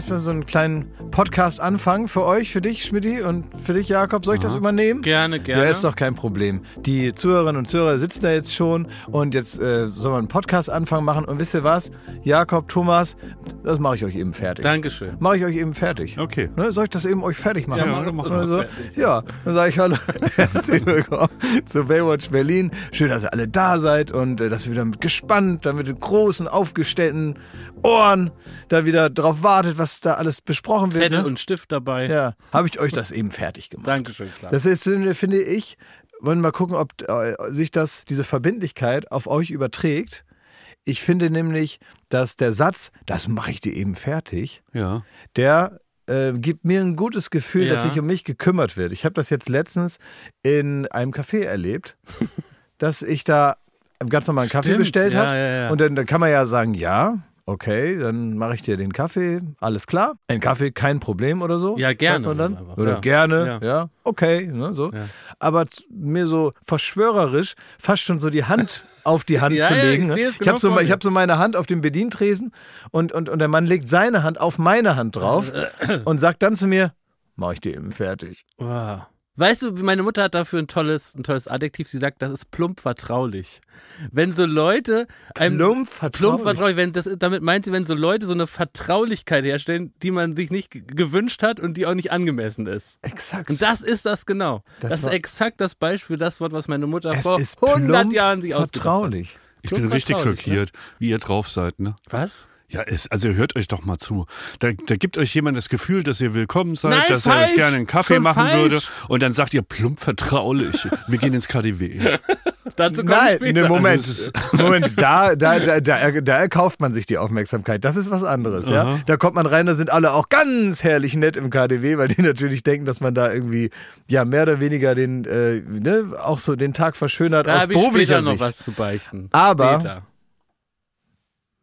Ist mal so einen kleinen Podcast-Anfang für euch, für dich, Schmidti, und für dich, Jakob. Soll ich das übernehmen? Gerne, gerne. Ja, ist doch kein Problem. Die Zuhörerinnen und Zuhörer sitzen da jetzt schon und jetzt äh, sollen wir einen Podcast-Anfang machen. Und wisst ihr was? Jakob, Thomas, das mache ich euch eben fertig. Dankeschön. Mache ich euch eben fertig. Okay. Ne, soll ich das eben euch fertig machen? Ja, mach das doch mal Also, fertig. ja, dann sage ich Hallo. Herzlich willkommen zu Baywatch Berlin. Schön, dass ihr alle da seid und äh, dass ihr wieder mit gespannt, dann mit den großen, aufgestellten Ohren da wieder drauf wartet, was da alles besprochen wird. Zettel ne? und Stift dabei. Ja, habe ich euch das eben fertig gemacht. Dankeschön, klar. Das ist, finde ich, wollen wir mal gucken, ob äh, sich das, diese Verbindlichkeit auf euch überträgt. Ich finde nämlich, dass der Satz, das mache ich dir eben fertig, Ja. der äh, gibt mir ein gutes Gefühl, dass Ja. sich um mich gekümmert wird. Ich habe das jetzt letztens in einem Café erlebt, dass ich da ganz normal einen Kaffee bestellt ja, hat. ja, ja. Und dann, dann kann man ja sagen, ja, okay, dann mache ich dir den Kaffee, alles klar. Ein Kaffee, kein Problem oder so. Ja, gerne Man dann. einfach, Oder ja. gerne, ja, Ja. okay, ne, so. Ja. Aber mir so verschwörerisch fast schon so die Hand auf die Hand zu legen. ich ne? ich genau habe so, ich hab so meine Hand auf dem Bedientresen und, und, und der Mann legt seine Hand auf meine Hand drauf und sagt dann zu mir, mach ich dir eben fertig. Wow. Weißt du, meine Mutter hat dafür ein tolles, ein tolles Adjektiv. Sie sagt, das ist plump vertraulich. Wenn so Leute einem Plump vertraulich. plump vertraulich, wenn das, damit meint sie, wenn so Leute so eine Vertraulichkeit herstellen, die man sich nicht gewünscht hat und die auch nicht angemessen ist. Exakt. Und das ist das genau. Das Das, ist exakt das Beispiel für das Wort, was meine Mutter es vor ist 100 plump Jahren sich ausgedacht hat. vertraulich. Ich bin richtig ne? schockiert, wie ihr drauf seid, ne? Was? Ja, es, also hört euch doch mal zu. Da, da gibt euch jemand das Gefühl, dass ihr willkommen seid, Nein, dass er falsch. euch gerne einen Kaffee Schon machen falsch. würde und dann sagt ihr plump vertraulich. Wir gehen ins KDW. Dazu komme ich Nein, später. ne, Moment. Also Moment, da, da, da, da, er- da erkauft man sich die Aufmerksamkeit. Das ist was anderes, ja. Da kommt man rein, da sind alle auch ganz herrlich nett im KDW, weil die natürlich denken, dass man da irgendwie, ja, mehr oder weniger den, äh, ne, auch so den Tag verschönert Da aus habe ich beruflicher später noch was zu beichten. Aber- Später.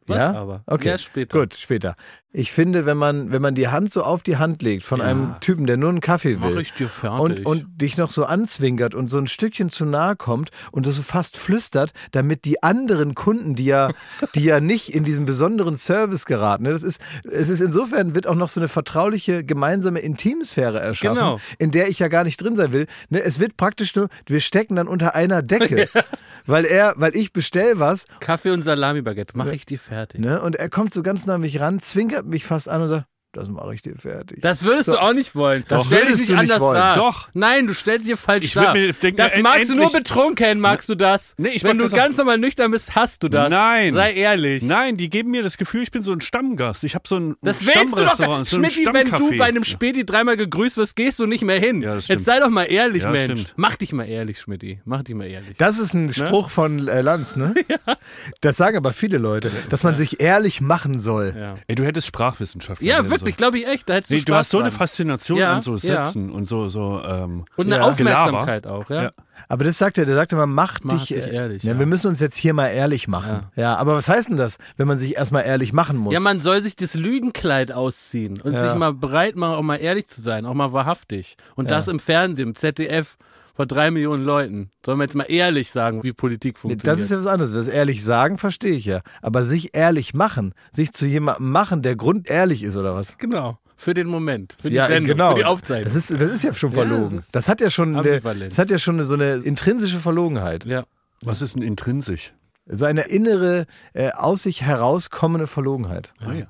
Was ja? aber? Okay. Ja, später. Gut, später. Ich finde, wenn man, wenn man die Hand so auf die Hand legt von Ja. einem Typen, der nur einen Kaffee will Mach ich dir fertig. und, und dich noch so anzwinkert und so ein Stückchen zu nahe kommt und das so fast flüstert, damit die anderen Kunden, die ja, die ja nicht in diesen besonderen Service geraten, ne, das ist, es ist insofern wird auch noch so eine vertrauliche gemeinsame Intimsphäre erschaffen, Genau. in der ich ja gar nicht drin sein will. Ne, es wird praktisch nur, wir stecken dann unter einer Decke, weil er, weil ich bestell was Kaffee und Salami-Baguette, mache ich dir fertig. Ne? Und er kommt so ganz nah an mich ran, zwinkert mich fast an und sagt, das mache ich dir fertig. Das würdest So. du auch nicht wollen. Das Stell dich würdest nicht du nicht anders wollen. dar. Doch. Nein, du stellst dir falsch Ich dar. mir denken, das magst du nur betrunken, magst du das. Nee, ich Wenn du ganz normal nüchtern bist, hast du das. Nein. Sei ehrlich. Nein, die geben mir das Gefühl, ich bin so ein Stammgast. Ich habe so ein Das willst du doch so ein Schmidti, wenn du bei einem Späti dreimal gegrüßt wirst, gehst du nicht mehr hin. Ja. Jetzt sei doch mal ehrlich, Ja, Mensch. stimmt. Mach dich mal ehrlich, Schmidti. Mach dich mal ehrlich. Das ist ein Spruch von äh, Lanz, ne? Das sagen aber viele Leute, dass man sich ehrlich machen soll. ja, Ey, du hättest Sprachwissenschaftler ja wirklich, sollen. glaube ich echt. Da hättest du Nee, Spaß du hast so eine dran. Faszination Ja, an so ja. Sätzen und so, so, ähm, Und eine Ja. Aufmerksamkeit auch, ja. Ja. Aber das sagt er, der sagte mal, mach, Mach dich, dich äh, ehrlich, Ja, ja. Wir müssen uns jetzt hier mal ehrlich machen. Ja. aber was heißt denn das, wenn man sich erstmal ehrlich machen muss? Ja, man soll sich das Lügenkleid ausziehen und Ja. sich mal bereit machen, auch mal ehrlich zu sein, auch mal wahrhaftig. Und das im Fernsehen, im ZDF, vor drei Millionen Leuten. Sollen wir jetzt mal ehrlich sagen, wie Politik funktioniert? das ist ja was anderes. Das ehrlich sagen, verstehe ich ja. Aber sich ehrlich machen, sich zu jemandem machen, der grundehrlich ist oder was? genau. Für den Moment, für die ja, Sendung, genau. für die Aufzeichnung. Das ist, das ist ja schon Ja, verlogen. das ist das, hat ja schon, eine, das hat ja schon so eine intrinsische Verlogenheit. ja. was ist denn intrinsisch? So eine innere, äh, aus sich herauskommende Verlogenheit. Ah, ja.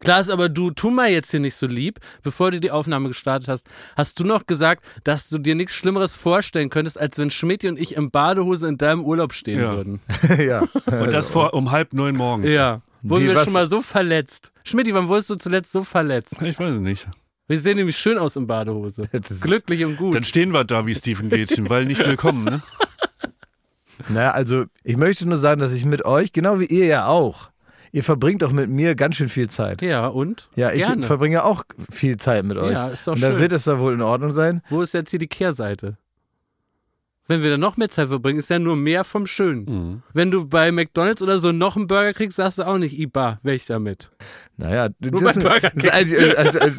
Klaas, aber du, tu mal jetzt hier nicht so lieb. Bevor du die Aufnahme gestartet hast, hast du noch gesagt, dass du dir nichts Schlimmeres vorstellen könntest, als wenn Schmidt und ich im Badehose in deinem Urlaub stehen Ja. würden. ja. Und das vor um halb neun morgens. Ja. Wurden Wie, wir was? schon mal so verletzt? Schmidt, wann wurdest du zuletzt so verletzt? Ich weiß es nicht. Wir sehen nämlich schön aus in Badehose. Glücklich und gut. Dann stehen wir da wie Stephen Gätchen, weil nicht willkommen, ne? Naja, also ich möchte nur sagen, dass ich mit euch, genau wie ihr ja auch, ihr verbringt doch mit mir ganz schön viel Zeit. Ja, und? Ja, ich Gerne. verbringe auch viel Zeit mit euch. Ja, ist doch Und dann schön. wird es da wohl in Ordnung sein. Wo ist jetzt hier die Kehrseite? Wenn wir dann noch mehr Zeit verbringen, ist ja nur mehr vom Schönen. Mhm. Wenn du bei McDonalds oder so noch einen Burger kriegst, sagst du auch nicht, Iba, welch damit. Naja, Nur das, bei Burger das, also, also, also,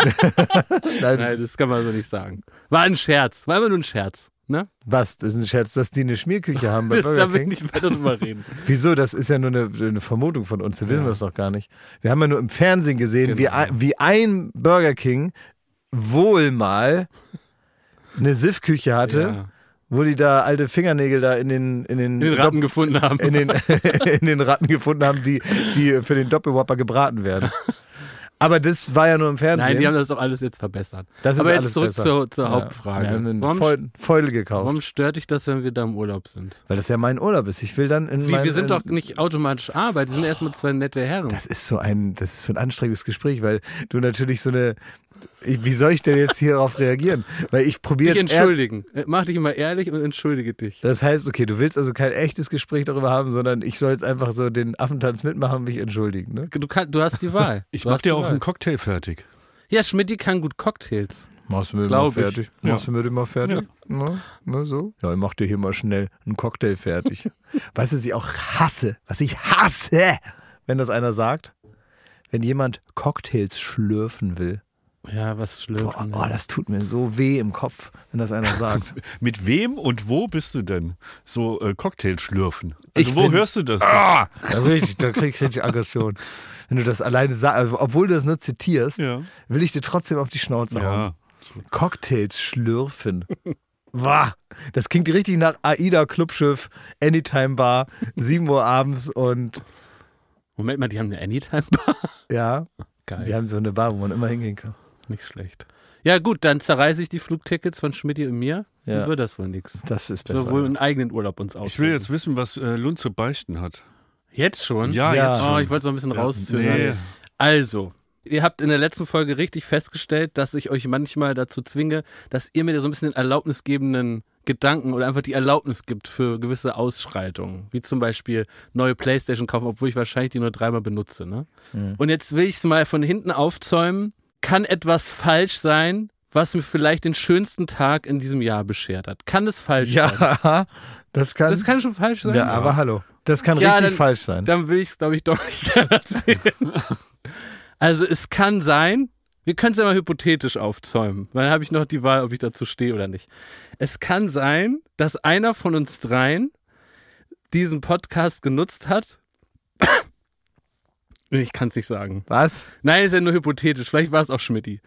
Nein, Nein, das kann man so nicht sagen. War ein Scherz. War immer nur ein Scherz. Ne? Was? Das ist ein Scherz, dass die eine Schmierküche haben bei Das, da Burger will ich nicht weiter drüber reden. Wieso? Das ist ja nur eine, eine Vermutung von uns. Wir wissen Ja. das doch gar nicht. Wir haben ja nur im Fernsehen gesehen, wie, Genau. ein- wie ein Burger King wohl mal eine Siffküche hatte, Ja. wo die da alte Fingernägel da in den, in den, Den Ratten gefunden haben. in den, in den Ratten gefunden haben, die, die für den Doppelwhopper gebraten werden. Aber das war ja nur im Fernsehen. Nein, die haben das doch alles jetzt verbessert. das ist Aber jetzt zurück besser. zur, zur Ja. Hauptfrage. Wir haben einen warum, gekauft, warum stört dich das, wenn wir da im Urlaub sind? weil das ja mein Urlaub ist. Ich will dann in Wie, mein, wir sind in, doch nicht automatisch Arbeit, wir sind erstmal zwei nette Herren. Das ist so ein, das ist so ein anstrengendes Gespräch, weil du natürlich so eine, wie soll ich denn jetzt hierauf reagieren? Weil ich probiere dich entschuldigen. Mach dich immer ehrlich und entschuldige dich. Das heißt, okay, du willst also kein echtes Gespräch darüber haben, sondern ich soll jetzt einfach so den Affentanz mitmachen und mich entschuldigen, ne? Du, kann, du hast die Wahl. Ich du mach dir die auch Wahl. einen Cocktail fertig. Ja, Schmidt kann gut Cocktails. Machst du mir Glaub mal ich. fertig? Ja. Machst du mir den mal fertig? Na, na so? Ja, ich mach dir hier mal schnell einen Cocktail fertig. weißt du, was ich auch hasse? Was ich hasse, wenn das einer sagt? Wenn jemand Cocktails schlürfen will. Ja, was Boah, schlürfen. oh, das tut mir so weh im Kopf, wenn das einer sagt. Mit wem und wo bist du denn? So äh, Cocktail schlürfen. Also Ich wo bin- hörst du das? Da, richtig, da krieg ich richtig Aggression. Wenn du das alleine sagst, also, obwohl du das nur zitierst, Ja. will ich dir trotzdem auf die Schnauze hauen. Ja. Cocktails schlürfen. Wah, das klingt richtig nach AIDA Clubschiff, Anytime Bar, 7 Uhr abends und Moment mal, die haben eine Anytime-Bar. ja, Geil. die haben so eine Bar, wo man immer hingehen kann. Nicht schlecht. Ja, gut, dann zerreiße ich die Flugtickets von Schmidt und mir. Ja. Dann wird das wohl nichts. Das ist besser. So wohl einen eigenen Urlaub uns aus. Ich will jetzt wissen, was äh, Lund zu beichten hat. Jetzt schon? Ja, Ja. jetzt schon. Oh, ich wollte es noch ein bisschen rauszögern. Nee. Also, ihr habt in der letzten Folge richtig festgestellt, dass ich euch manchmal dazu zwinge, dass ihr mir so ein bisschen den erlaubnisgebenden Gedanken oder einfach die Erlaubnis gibt für gewisse Ausschreitungen. Wie zum Beispiel neue Playstation kaufen, obwohl ich wahrscheinlich die nur dreimal benutze. Ne? Und jetzt will ich es mal von hinten aufzäumen. Kann etwas falsch sein, was mir vielleicht den schönsten Tag in diesem Jahr beschert hat? Kann es falsch sein? Ja, das kann. Das kann schon falsch sein. ja, aber hallo. Das kann Ja, richtig dann- falsch sein. Dann will ich es, glaube ich, doch nicht erzählen. also es kann sein, wir können es ja mal hypothetisch aufzäumen, weil dann habe ich noch die Wahl, ob ich dazu stehe oder nicht. Es kann sein, dass einer von uns dreien diesen Podcast genutzt hat. Ich kann es nicht sagen. Was? Nein, ist ja nur hypothetisch. Vielleicht war es auch Schmidti.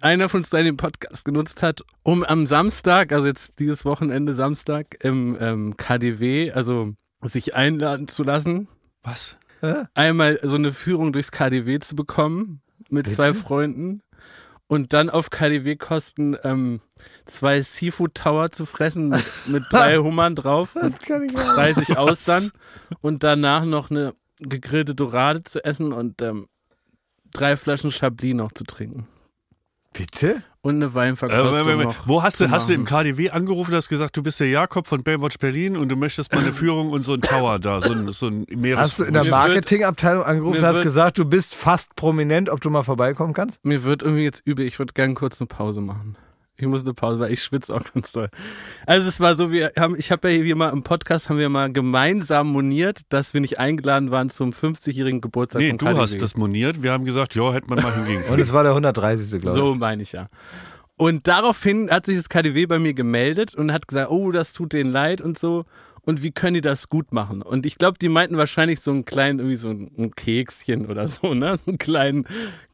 Einer von uns dreien den Podcast genutzt hat, um am Samstag, also jetzt dieses Wochenende Samstag, im ähm, KDW, also sich einladen zu lassen, Was? einmal so eine Führung durchs KDW zu bekommen mit Bitte? zwei Freunden und dann auf KDW-Kosten ähm, zwei Seafood Tower zu fressen mit, mit drei Hummern drauf, mit kann ich 30 Austern und danach noch eine gegrillte Dorade zu essen und ähm, drei Flaschen Chablis noch zu trinken. Bitte? Und eine Äh, Weinverkostung Moment. noch. Wo hast du, hast du im. KDW angerufen, hast gesagt, du bist der Jakob von Baywatch Berlin und du möchtest mal eine Führung und so ein Tower da, so ein, so ein Meeres. Hast du in der Marketingabteilung angerufen und hast gesagt, du bist fast prominent, ob du mal vorbeikommen kannst? Mir wird irgendwie jetzt übel. Ich würde gerne kurz eine Pause machen. Ich muss eine Pause, weil ich schwitze auch ganz doll. Also es war so, wir haben, ich habe ja hier mal im Podcast haben wir mal gemeinsam moniert, dass wir nicht eingeladen waren zum 50-jährigen Geburtstag Nee, von du KDW. hast das moniert. Wir haben gesagt, ja, hätte man mal hingehen Und können. es war der 130. glaube ich. So meine ich ja. Und daraufhin hat sich das KDW bei mir gemeldet und hat gesagt, oh, das tut denen leid und so. Und wie können die das gut machen? Und ich glaube, die meinten wahrscheinlich so einen kleinen, irgendwie so ein Kekschen oder so, ne? So einen kleinen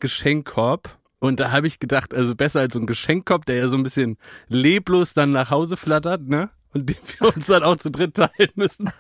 Geschenkkorb. Und da habe ich gedacht, also besser als so ein Geschenkkorb, der ja so ein bisschen leblos dann nach Hause flattert, ne? Und den wir uns dann auch zu dritt teilen müssen,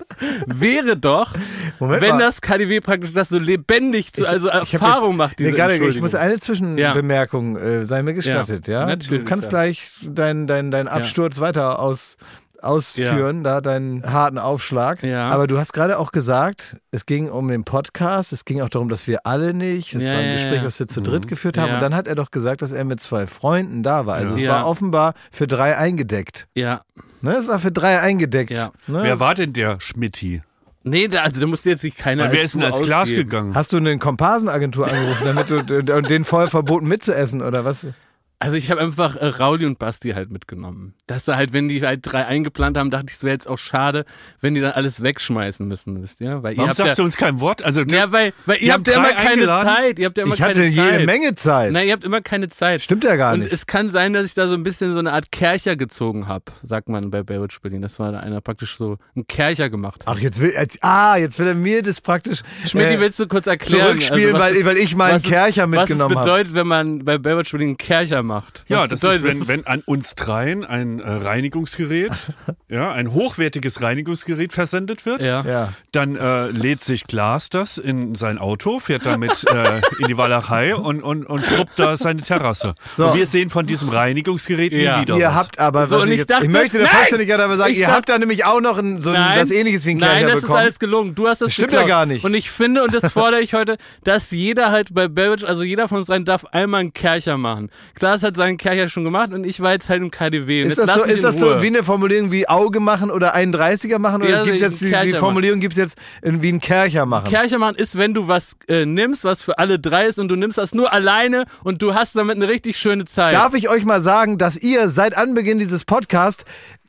wäre doch, Moment wenn mal. das KDW praktisch das so lebendig, zu, also Ich hab Erfahrung jetzt- macht, diese gerade, ich muss eine Zwischenbemerkung äh, sei mir gestattet, ja? Ja, Du kannst ja. gleich deinen dein, dein Absturz weiter aus, ausführen, da deinen harten Aufschlag. Ja. Aber du hast gerade auch gesagt, es ging um den Podcast, es ging auch darum, dass wir alle nicht. Es Ja, war ein ja, Gespräch, ja. Mhm. was wir zu dritt geführt haben. Ja. Und dann hat er doch gesagt, dass er mit zwei Freunden da war. Also es Ja. war offenbar für drei eingedeckt. ja, Ne? Es war für drei eingedeckt. Ja. Ne? Wer war denn der Schmidti? Nee, da, also da musste jetzt nicht keiner. Wer als ist denn als Glas gegangen? Hast du eine Komparsenagentur angerufen, damit du und denen vorher verboten mitzuessen oder was? Also ich habe einfach äh, Rauli und Basti halt mitgenommen. Dass da halt, wenn die halt drei eingeplant haben, dachte ich, es wäre jetzt auch schade, wenn die dann alles wegschmeißen müssen, wisst ihr? Weil ihr Warum habt sagst ja, du uns kein Wort? Also, ja, weil, weil ihr habt ja immer keine eingeladen. Zeit. Ihr habt ja immer Ich keine hatte Zeit. jede Menge Zeit. Nein, ihr habt immer keine Zeit. Stimmt ja gar und nicht. es kann sein, dass ich da so ein bisschen so eine Art Kercher gezogen habe, sagt man bei Baywatch Berlin. Das war da einer praktisch so ein Kercher gemacht hat. Ach, jetzt will, jetzt, ah, jetzt will er mir das praktisch Schmidt, äh, willst du kurz erklären? zurückspielen, was weil, es- weil ich mal einen was es- Kercher mitgenommen Was habe. bedeutet, wenn man bei Baywatch Berlin einen Kercher macht? Was Ja, das ist, wenn, das? wenn an uns dreien ein äh, Reinigungsgerät, ja, ein hochwertiges Reinigungsgerät versendet wird. Ja. Ja. Dann äh, lädt sich Glas das in sein Auto, fährt damit äh, in die Walachei und, und, und schrubbt da seine Terrasse. So. Und wir sehen von diesem Reinigungsgerät Ja. nie wieder Ihr was. habt aber, So, was und ich, ich jetzt, dachte- ich möchte der! Vollständigkeit aber sagen, Ich ihr dachte- habt da nämlich auch noch ein, so ein, was ähnliches wie ein Nein, das bekommen. ist alles gelungen. Du hast das Stimmt geklaut. ja gar nicht. Und ich finde, und das fordere ich heute, dass jeder halt bei Baywatch, also jeder von uns rein darf einmal einen Kercher machen. Klaas hat seinen Kercher schon gemacht und ich war jetzt halt im KDW. Ist das, so, ist das so wie eine Formulierung wie Auge machen oder 31er machen? Oder Ja, gibt's jetzt die, die Formulierung gibt es jetzt in- wie ein Kercher machen? Kercher machen ist, wenn du was äh, nimmst, was für alle drei ist und du nimmst das nur alleine und du hast damit eine richtig schöne Zeit. Darf ich euch mal sagen, dass ihr seit Anbeginn dieses Podcasts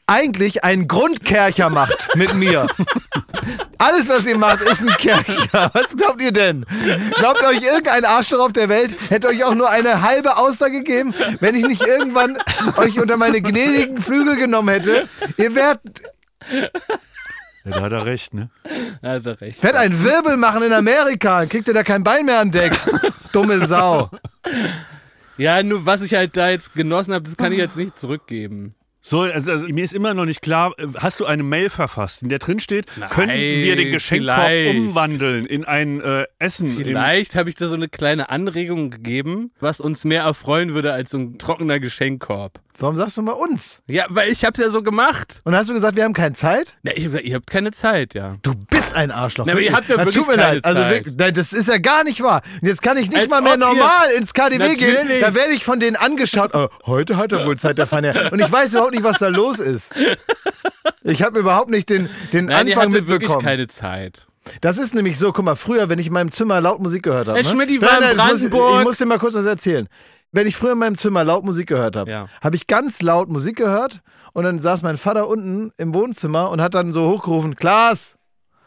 eigentlich einen Grundkercher macht mit mir. Alles, was ihr macht, ist ein Kercher. Was glaubt ihr denn? Glaubt euch irgendein Arschloch auf der Welt hätte euch auch nur eine halbe Auster gegeben, wenn ich nicht irgendwann euch unter meine gnädigen Flügel genommen hätte? Ihr werdet Ja, da hat er recht, ne? Ja, hat er recht. werd einen Wirbel machen in Amerika. Dann Kriegt ihr da kein Bein mehr an Deck. Dumme Sau. Ja, nur was ich halt da jetzt genossen habe, das kann ich jetzt nicht zurückgeben. So, also, also mir ist immer noch nicht klar, äh, hast du eine Mail verfasst, in der drin steht, können wir den Geschenkkorb vielleicht. umwandeln in ein äh, Essen? Vielleicht habe ich da so eine kleine Anregung gegeben, was uns mehr erfreuen würde als so ein trockener Geschenkkorb. Warum sagst du mal uns? Ja, weil ich hab's ja so gemacht. Und hast du gesagt, wir haben keine Zeit? Na, ich hab gesagt, ihr habt keine Zeit, ja. Du bist ein Arschloch. Na, aber ihr habt ja Na, wirklich tut mir keine leid. Also Zeit. wirklich, nein, das ist ja gar nicht wahr. Und jetzt kann ich nicht Als mal mehr ihr- normal ins KDW gehen. Natürlich. Da werde ich von denen angeschaut. Oh, heute hat er wohl Zeit, der Feier. Und ich weiß überhaupt nicht, was da los ist. Ich habe überhaupt nicht den, den Nein, ihr Anfang wirklich mitbekommen. keine Zeit. Das ist nämlich so, guck mal, früher, wenn ich in meinem Zimmer laut Musik gehört habe. Herr ne? Schmidt, die Nein, war in nein, muss Brandenburg. Ich muss dir mal kurz was erzählen. Wenn ich früher in meinem Zimmer laut Musik gehört habe, Ja. habe ich ganz laut Musik gehört und dann saß mein Vater unten im Wohnzimmer und hat dann so hochgerufen, Klaas!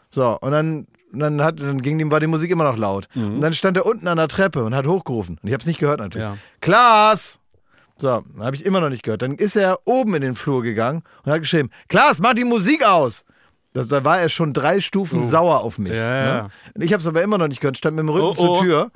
So, und dann, dann, hat, dann ging, ihm- war die Musik immer noch laut. Und dann stand er unten an der Treppe und hat hochgerufen. Und ich habe es nicht gehört natürlich. Ja. Klaas! So, habe ich immer noch nicht gehört. Dann ist er oben in den Flur gegangen und hat geschrieben, Klaas, mach die Musik aus! Das, da war er schon drei Stufen sauer auf mich. Ja, ne? Ich habe es aber immer noch nicht gehört, stand mit dem Rücken Oh, zur oh. Tür.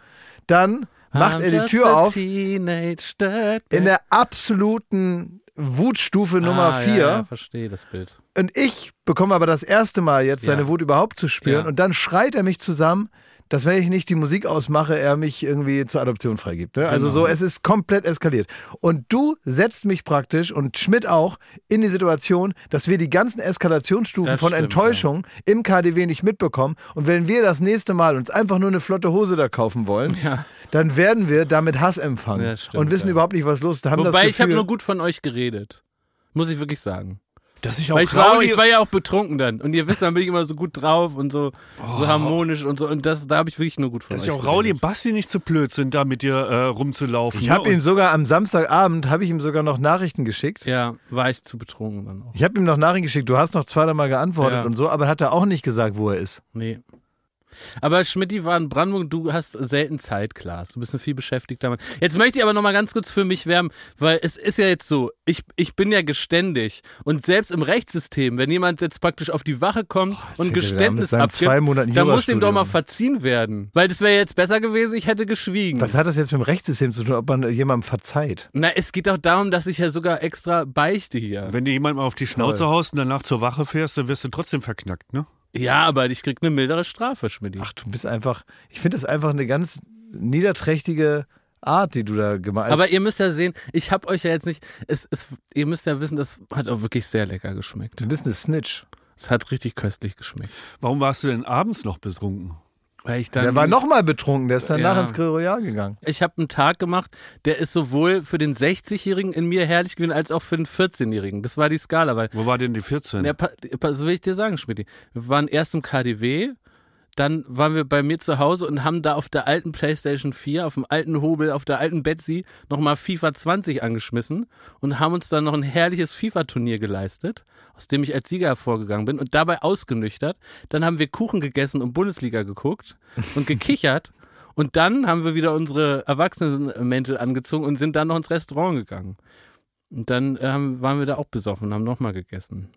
Dann macht er die Tür auf in der absoluten Wutstufe Nummer ah, 4. Ja, ja, verstehe das Bild. Und ich bekomme aber das erste Mal jetzt Ja. seine Wut überhaupt zu spüren. Und dann schreit er mich zusammen, dass wenn ich nicht die Musik ausmache, er mich irgendwie zur Adoption freigibt. Ne? Also Genau. so, es ist komplett eskaliert. Und du setzt mich praktisch und Schmidt auch in die Situation, dass wir die ganzen Eskalationsstufen Das von stimmt, Enttäuschung im KDW nicht mitbekommen. Und wenn wir das nächste Mal uns einfach nur eine flotte Hose da kaufen wollen, Ja. dann werden wir damit Hass empfangen Ja, stimmt, und wissen ja. überhaupt nicht, was los ist. Wobei, ich habe Gefühl- nur gut von euch geredet. Muss ich wirklich sagen. Dass ich auch Weil ich war, Rauli- ich war ja auch betrunken dann. Und ihr wisst, dann bin ich immer so gut drauf und so, so harmonisch und so. Und das, da habe ich wirklich nur gut von dass euch ich auch Rauli und Basti nicht zu blöd sind, da mit dir äh, rumzulaufen. Ich ne? habe ihn sogar am Samstagabend, habe ich ihm sogar noch Nachrichten geschickt. Ja, war ich zu betrunken dann auch. Ich habe ihm noch Nachrichten geschickt, du hast noch zweimal geantwortet Ja. und so, aber hat er auch nicht gesagt, wo er ist. Nee. Aber Schmidti war in Brandenburg, du hast selten Zeit, Klaas. Du bist ein viel beschäftigter Mann. Jetzt möchte ich aber nochmal ganz kurz für mich werben, weil es ist ja jetzt so, ich, ich bin ja geständig. Und selbst im Rechtssystem, wenn jemand jetzt praktisch auf die Wache kommt und an mit Geständnis abgibt, dann muss ihm doch mal verziehen werden. Weil das wäre jetzt besser gewesen, ich hätte geschwiegen. Was hat das jetzt mit dem Rechtssystem zu tun, ob man jemandem verzeiht? Na, es geht auch darum, dass ich ja sogar extra beichte hier. Wenn du jemand mal auf die Schnauze haust und danach zur Wache fährst, dann wirst du trotzdem verknackt, ne? Ja, aber ich krieg eine mildere Strafe, Schmidti. Ach, du bist einfach, ich finde das einfach eine ganz niederträchtige Art, die du da gemacht hast. Aber ihr müsst ja sehen, ich hab euch ja jetzt nicht, es, es, ihr müsst ja wissen, das hat auch wirklich sehr lecker geschmeckt. du bist eine Snitch. Es hat richtig köstlich geschmeckt. Warum warst du denn abends noch betrunken? Weil ich dann, Der war nochmal betrunken, der ist danach Ja. ins Royal gegangen. ich habe einen Tag gemacht, der ist sowohl für den 60-Jährigen in mir herrlich gewesen, als auch für den 14-Jährigen. Das war die Skala, weil Wo war denn die 14? Ja, so will ich dir sagen, Schmidt. Wir waren erst im KDW, dann waren wir bei mir zu Hause und haben da auf der alten PlayStation 4, auf dem alten Hobel, auf der alten Betsy nochmal FIFA 20 angeschmissen und haben uns dann noch ein herrliches FIFA-Turnier geleistet, aus dem ich als Sieger hervorgegangen bin und dabei ausgenüchtert. Dann haben wir Kuchen gegessen und Bundesliga geguckt und gekichert. Und dann haben wir wieder unsere Erwachsenenmäntel angezogen und sind dann noch ins Restaurant gegangen. Und dann äh, waren wir da auch besoffen und haben nochmal gegessen.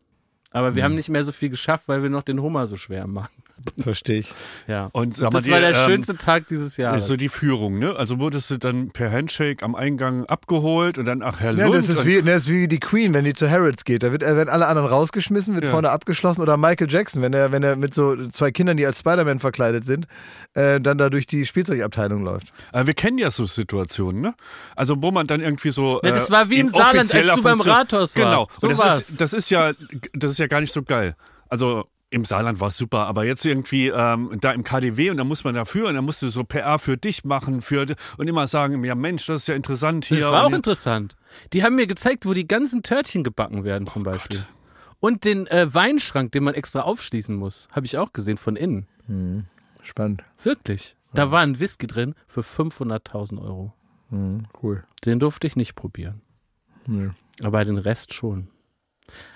Aber wir haben nicht mehr so viel geschafft, weil wir noch den Hummer so schwer machen. Verstehe ich. Ja. Und mal, das war die, der ähm, schönste Tag dieses Jahres. So die Führung, ne? Also wurdest du dann per Handshake am Eingang abgeholt und dann, ach Herr Ja, Lund. das ist, und- wie, das ist wie die Queen, wenn die zu Harrods geht. Da wird, äh, werden alle anderen rausgeschmissen, wird Ja. vorne abgeschlossen. Oder Michael Jackson, wenn er, wenn er mit so zwei Kindern, die als Spider-Man verkleidet sind, äh, dann da durch die Spielzeugabteilung läuft. Äh, wir kennen ja so Situationen, ne? Also wo man dann irgendwie so. Ja, das äh, war wie im Saarland, als du beim Rathaus warst. Genau. So und das war's. ist, das ist ja, das ist ja gar nicht so geil. Also im Saarland war es super, aber jetzt irgendwie ähm, da im KDW und da muss man dafür und dann musst du so PR für dich machen für und immer sagen, ja Mensch, das ist ja interessant hier. Das war auch interessant. Die haben mir gezeigt, wo die ganzen Törtchen gebacken werden zum Beispiel. Und den äh, Weinschrank, den man extra aufschließen muss, habe ich auch gesehen von innen. Spannend. Wirklich. Da war ein Whisky drin für 500.000 Euro. Mhm, cool. Den durfte ich nicht probieren. Nö. Aber den Rest schon.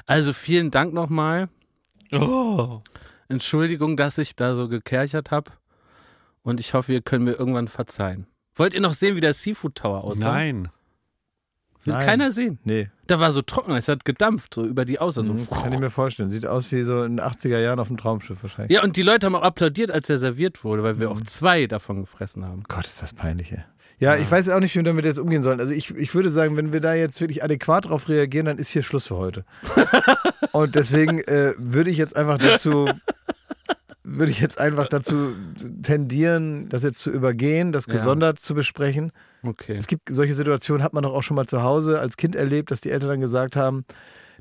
Also vielen Dank nochmal. Oh. Entschuldigung, dass ich da so gekerchert habe. Und ich hoffe, ihr könnt mir irgendwann verzeihen. Wollt ihr noch sehen, wie der Seafood Tower aussah? Nein. Will Nein. keiner sehen. Nee, Da war so trocken, es hat gedampft, so über die Außer. So. mhm, kann ich mir vorstellen. Sieht aus wie so in den 80er Jahren auf dem Traumschiff wahrscheinlich. Ja, und die Leute haben auch applaudiert, als er serviert wurde, weil wir Mhm. auch zwei davon gefressen haben. Gott, ist das peinlich, ey. Ja, ich weiß auch nicht, wie wir damit jetzt umgehen sollen. Also ich, ich würde sagen, wenn wir da jetzt wirklich adäquat drauf reagieren, dann ist hier Schluss für heute. Und deswegen äh, würde ich jetzt einfach dazu, würde ich jetzt einfach dazu tendieren, das jetzt zu übergehen, das Ja. gesondert zu besprechen. Okay. Es gibt solche Situationen, hat man doch auch schon mal zu Hause als Kind erlebt, dass die Eltern dann gesagt haben,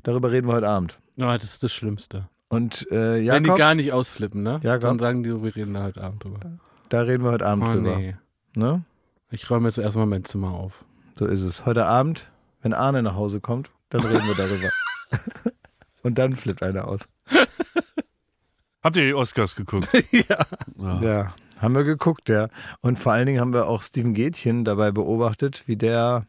darüber reden wir heute Abend. Ja, das ist das Schlimmste. Und äh, Wenn die Jakob, gar nicht ausflippen, ne? Jakob. Dann sagen die, wir reden da heute Abend drüber. da reden wir heute Abend Oh drüber. nee. Ne? Ich räume jetzt erstmal mein Zimmer auf. So ist es. Heute Abend, wenn Arne nach Hause kommt, dann reden wir darüber. Und dann flippt einer aus. Habt ihr die Oscars geguckt? ja. Ja. Ja, haben wir geguckt, ja. Und vor allen Dingen haben wir auch Steven Gätchen dabei beobachtet, wie der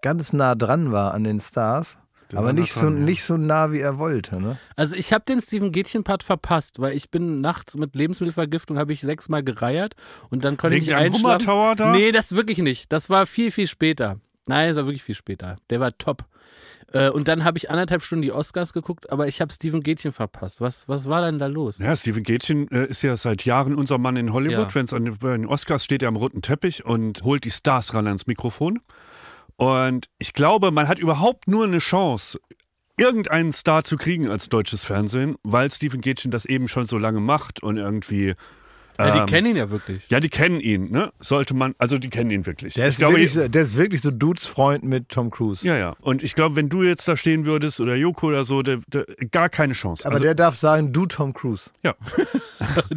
ganz nah dran war an den Stars. Der aber nicht, so, nicht so nah, wie er wollte. Ne? Also ich habe den Steven Gätchen-Part verpasst, weil ich bin nachts mit Lebensmittelvergiftung, habe ich sechsmal gereiert und dann konnte Wegen ich einschlafen. Hummer Tower da? Nee, das wirklich nicht. Das war viel, viel später. Nein, das war wirklich viel später. Der war top. Äh, Und dann habe ich anderthalb Stunden die Oscars geguckt, aber ich habe Steven Gätchen verpasst. Was, was war denn da los? Ja, Steven Gätchen äh, ist ja seit Jahren unser Mann in Hollywood. Ja. Wenn es an den- bei den Oscars steht, er am roten Teppich und holt die Stars ran ans Mikrofon. Und ich glaube, man hat überhaupt nur eine Chance, irgendeinen Star zu kriegen als deutsches Fernsehen, weil Steven Gätchen das eben schon so lange macht und irgendwie. Ja, die ähm, kennen ihn ja wirklich. Ja, die kennen ihn, ne? Sollte man, also die kennen ihn wirklich. Der ich ist, glaube, wirklich, so, der ist wirklich so Dudes Freund mit Tom Cruise. ja, ja. Und ich glaube, wenn du jetzt da stehen würdest oder Joko oder so, der, der, gar keine Chance. Aber also, der darf sagen, du Tom Cruise. ja.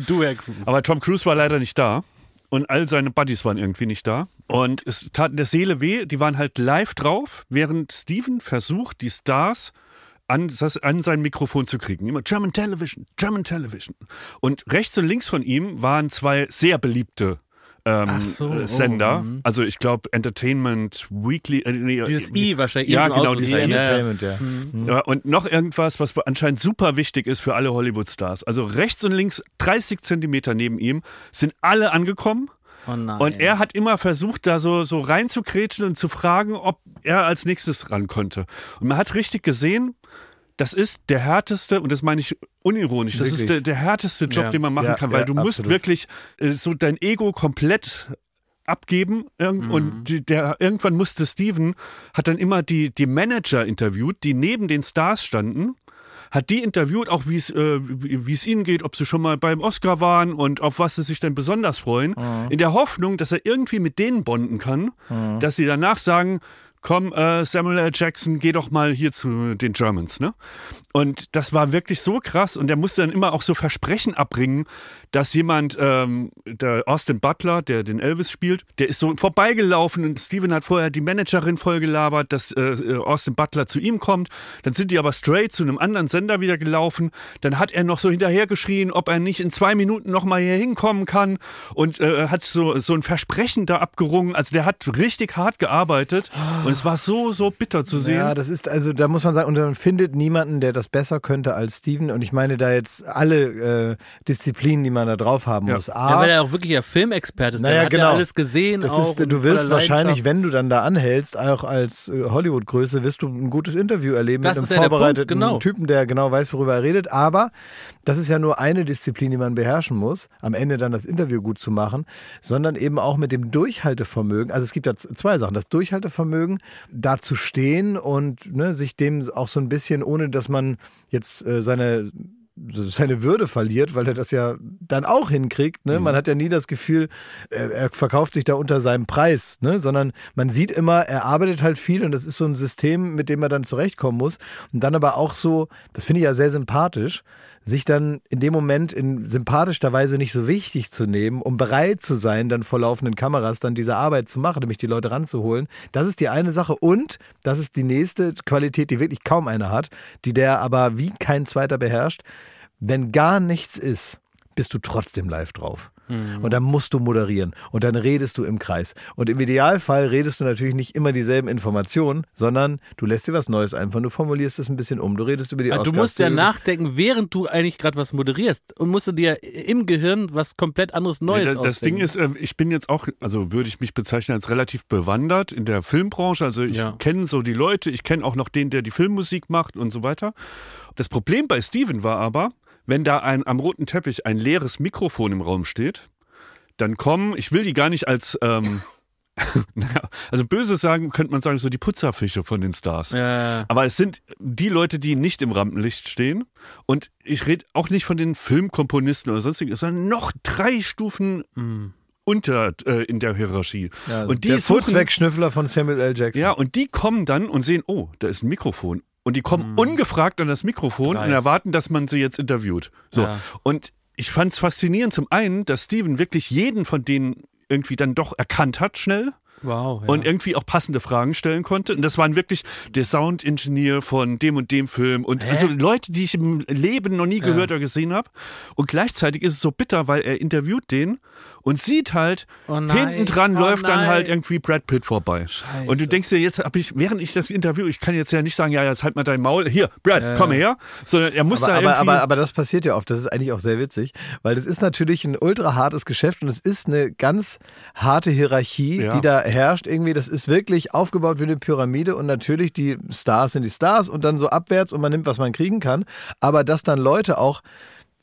Du, Herr Cruz. Aber Tom Cruise war leider nicht da. Und all seine Buddies waren irgendwie nicht da. Und es tat der Seele weh. Die waren halt live drauf, während Steven versucht, die Stars an, an sein Mikrofon zu kriegen. Immer German Television, German Television. Und rechts und links von ihm waren zwei sehr beliebte ähm, Ach so, äh, oh, Sender. mhm. also ich glaube Entertainment Weekly. Äh, nee, Dieses äh, I wahrscheinlich. Ja, genau, dieses ja, I. ja, ja. Entertainment, ja. Ja, und noch irgendwas, was anscheinend super wichtig ist für alle Hollywood-Stars. Also rechts und links, 30 Zentimeter neben ihm, sind alle angekommen. Oh nein. Und er hat immer versucht, da so, so reinzukretschen und zu fragen, ob er als nächstes ran konnte. Und man hat richtig gesehen, das ist der härteste, und das meine ich unironisch, das ist der, der härteste Job, Ja. den man machen Ja, kann, weil ja, du musst absolut. wirklich äh, so dein Ego komplett abgeben Mhm. und die, der irgendwann musste Steven hat dann immer die die Manager interviewt, die neben den Stars standen hat die interviewt, auch wie es äh, wie es ihnen geht, ob sie schon mal beim Oscar waren und auf was sie sich denn besonders freuen, in der Hoffnung, dass er irgendwie mit denen bonden kann, dass sie danach sagen, komm, äh, Samuel L. Jackson, geh doch mal hier zu den Germans, ne? Und das war wirklich so krass und er musste dann immer auch so Versprechen abbringen, dass jemand, ähm, der Austin Butler, der den Elvis spielt, der ist so vorbeigelaufen und Steven hat vorher die Managerin vollgelabert, dass äh, Austin Butler zu ihm kommt. Dann sind die aber straight zu einem anderen Sender wieder gelaufen. Dann hat er noch so hinterhergeschrien, ob er nicht in zwei Minuten nochmal hier hinkommen kann und äh, hat so, so ein Versprechen da abgerungen. Also der hat richtig hart gearbeitet und es war so, so bitter zu sehen. Ja, das ist also, da muss man sagen, und man findet niemanden, der das besser könnte als Steven. Und ich meine da jetzt alle äh, Disziplinen, die man da drauf haben Ja. muss. Ja, A, weil er auch wirklich ja Filmexperte ist. Naja, der hat genau. ja alles gesehen. das ist, du wirst wahrscheinlich, wenn du dann da anhältst, auch als äh, Hollywood-Größe, wirst du ein gutes Interview erleben Das mit einem ja der Punkt, vorbereiteten genau. Typen, der genau weiß, worüber er redet. Aber das ist ja nur eine Disziplin, die man beherrschen muss, am Ende dann das Interview gut zu machen, sondern eben auch mit dem Durchhaltevermögen. Also es gibt da zwei Sachen. Das Durchhaltevermögen, da zu stehen und ne, sich dem auch so ein bisschen, ohne dass man jetzt äh, seine seine Würde verliert, weil er das ja dann auch hinkriegt. Ne? Man hat ja nie das Gefühl, er, er verkauft sich da unter seinem Preis, ne? sondern man sieht immer, er arbeitet halt viel und das ist so ein System, mit dem er dann zurechtkommen muss. Und dann aber auch so, das finde ich ja sehr sympathisch, sich dann in dem Moment in sympathischer Weise nicht so wichtig zu nehmen, um bereit zu sein, dann vor laufenden Kameras dann diese Arbeit zu machen, nämlich die Leute ranzuholen. Das ist die eine Sache und das ist die nächste Qualität, die wirklich kaum einer hat, die der aber wie kein zweiter beherrscht. Wenn gar nichts ist, bist du trotzdem live drauf. Und dann musst du moderieren und dann redest du im Kreis. Und im Idealfall redest du natürlich nicht immer dieselben Informationen, sondern du lässt dir was Neues einfallen, du formulierst es ein bisschen um, du redest über die Also du musst ja nachdenken, während du eigentlich gerade was moderierst. Und musst du dir im Gehirn was komplett anderes Neues Nee, das, das Ding ist, äh, ich bin jetzt auch, also würde ich mich bezeichnen als relativ bewandert in der Filmbranche. Also ich Ja. kenne so die Leute, ich kenne auch noch den, der die Filmmusik macht und so weiter. Das Problem bei Steven war aber, wenn da ein, am roten Teppich ein leeres Mikrofon im Raum steht, dann kommen, ich will die gar nicht als, ähm, naja, also böse sagen, könnte man sagen, so die Putzerfische von den Stars. Ja. Aber es sind die Leute, die nicht im Rampenlicht stehen. Und ich rede auch nicht von den Filmkomponisten oder sonstiges, sondern noch drei Stufen unter äh, in der Hierarchie. Ja, und die der suchen, Furzweckschnüffler von Samuel L. Jackson. ja, und die kommen dann und sehen, oh, da ist ein Mikrofon. Und die kommen ungefragt an das Mikrofon und Dreist. erwarten, dass man sie jetzt interviewt. So. Ja. Und ich fand es faszinierend zum einen, dass Steven wirklich jeden von denen irgendwie dann doch erkannt hat schnell Wow. Ja. und irgendwie auch passende Fragen stellen konnte. Und das waren wirklich der Soundingenieur von dem und dem Film und Hä? also Leute, die ich im Leben noch nie gehört oder gesehen habe. Und gleichzeitig ist es so bitter, weil er interviewt den und sieht halt, Oh hinten dran oh läuft dann nein. halt irgendwie Brad Pitt vorbei. Und du denkst dir, jetzt habe ich, während ich das Interview, ich kann jetzt ja nicht sagen, ja, jetzt halt mal dein Maul, hier, Brad, komm her, sondern er muss Aber, da aber, irgendwie... aber, aber das passiert ja oft. Das ist eigentlich auch sehr witzig, weil das ist natürlich ein ultra hartes Geschäft und es ist eine ganz harte Hierarchie, Ja. die da herrscht. Irgendwie, das ist wirklich aufgebaut wie eine Pyramide und natürlich die Stars sind die Stars und dann so abwärts und man nimmt, was man kriegen kann. Aber dass dann Leute auch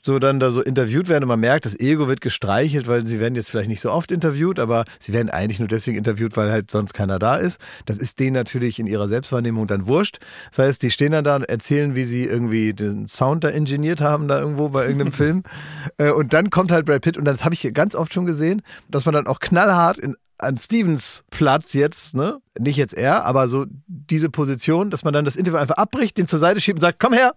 so dann da so interviewt werden und man merkt, das Ego wird gestreichelt, weil sie werden jetzt vielleicht nicht so oft interviewt, aber sie werden eigentlich nur deswegen interviewt, weil halt sonst keiner da ist. Das ist denen natürlich in ihrer Selbstwahrnehmung dann wurscht. Das heißt, die stehen dann da und erzählen, wie sie irgendwie den Sound da ingeniert haben, da irgendwo bei irgendeinem Film. Äh, Und dann kommt halt Brad Pitt und das habe ich hier ganz oft schon gesehen, dass man dann auch knallhart in an Stevens Platz jetzt, ne? Nicht jetzt er, aber so diese Position, dass man dann das Interview einfach abbricht, den zur Seite schiebt und sagt, komm her.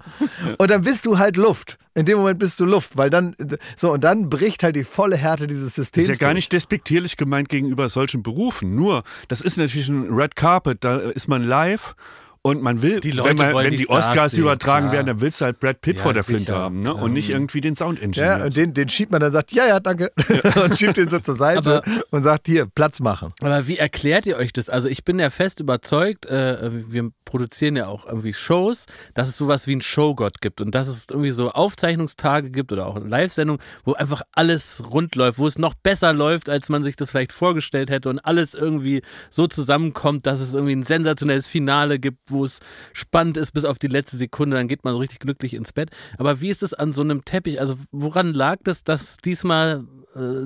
Und dann bist du halt Luft. In dem Moment bist du Luft, weil dann, so, und dann bricht halt die volle Härte dieses Systems. ist ja gar nicht despektierlich gemeint gegenüber solchen Berufen. Nur, das ist natürlich ein Red Carpet, da ist man live und man will, Die Leute wenn, man, wenn die die, Oscars sehen, übertragen klar. werden, dann willst du halt Brad Pitt Ja, vor der sicher, Flinte haben ne? und nicht irgendwie den Sound-Ingenieur. Ja, und den, den schiebt man dann, sagt, ja, ja, danke. und schiebt den so zur Seite und sagt, hier, Platz machen. Aber wie erklärt ihr euch das? Also ich bin ja fest überzeugt, äh, wir produzieren ja auch irgendwie Shows, dass es sowas wie einen Showgott gibt und dass es irgendwie so Aufzeichnungstage gibt oder auch Live-Sendungen, wo einfach alles rund läuft, wo es noch besser läuft, als man sich das vielleicht vorgestellt hätte und alles irgendwie so zusammenkommt, dass es irgendwie ein sensationelles Finale gibt, wo es spannend ist bis auf die letzte Sekunde, dann geht man so richtig glücklich ins Bett. Aber wie ist es an so einem Teppich? Also woran lag das, dass diesmal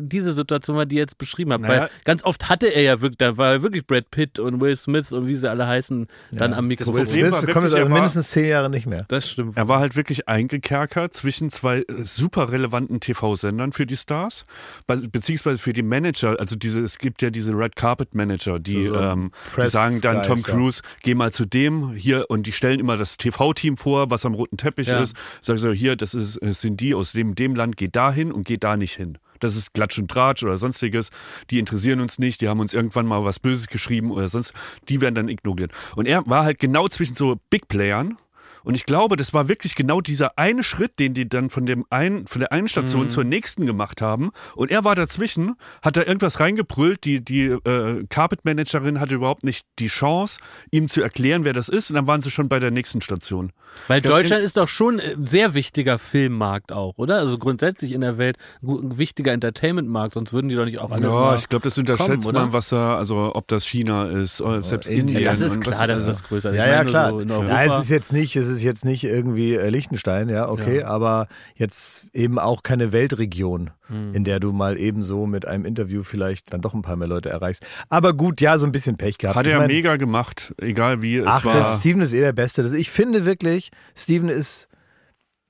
diese Situation war, die ihr jetzt beschrieben habt? Naja. Weil ganz oft hatte er ja wirklich, da war ja wirklich Brad Pitt und Will Smith und wie sie alle heißen, dann am Mikrofon. Will Smith- kommt also er mindestens zehn Jahre nicht mehr. Das stimmt. Er war halt wirklich eingekerkert zwischen zwei äh, super relevanten TV-Sendern für die Stars, be- beziehungsweise für die Manager. Also diese, es gibt ja diese Red Carpet Manager, die, So- so ähm, die sagen dann Guys, Tom ja. Cruise, geh mal zu dem hier und die stellen immer das TV-Team vor, was am roten Teppich Ja. ist. Sagen so, hier, das, ist, das sind die aus dem, dem Land, geht da hin und geht da nicht hin. Das ist Klatsch und Tratsch oder sonstiges. Die interessieren uns nicht, die haben uns irgendwann mal was Böses geschrieben oder sonst. Die werden dann ignoriert. Und er war halt genau zwischen so Big Playern. Und ich glaube, das war wirklich genau dieser eine Schritt, den die dann von dem einen, von der einen Station zur nächsten gemacht haben. Und er war dazwischen, hat da irgendwas reingebrüllt. Die, die äh, Carpet Managerin hatte überhaupt nicht die Chance, ihm zu erklären, wer das ist. Und dann waren sie schon bei der nächsten Station. Weil glaub, Deutschland ist doch schon ein sehr wichtiger Filmmarkt auch, oder? Also grundsätzlich in der Welt ein wichtiger Entertainmentmarkt, sonst würden die doch nicht auch alle Ja, ich glaube, das unterschätzt kommen, man, was da, also ob das China ist, selbst Indien. Indien. Ja, das ist klar, dass das größer ist. Ja, ja, klar. So ja, es ist jetzt nicht, es ist jetzt nicht irgendwie äh, Liechtenstein, ja, okay, Ja. aber jetzt eben auch keine Weltregion, Hm. in der du mal ebenso mit einem Interview vielleicht dann doch ein paar mehr Leute erreichst. Aber gut, ja, so ein bisschen Pech gehabt. Hat Ich er mein, mega gemacht, egal wie es Ach, war. das Steven ist eh der Beste. Ich finde wirklich, Steven ist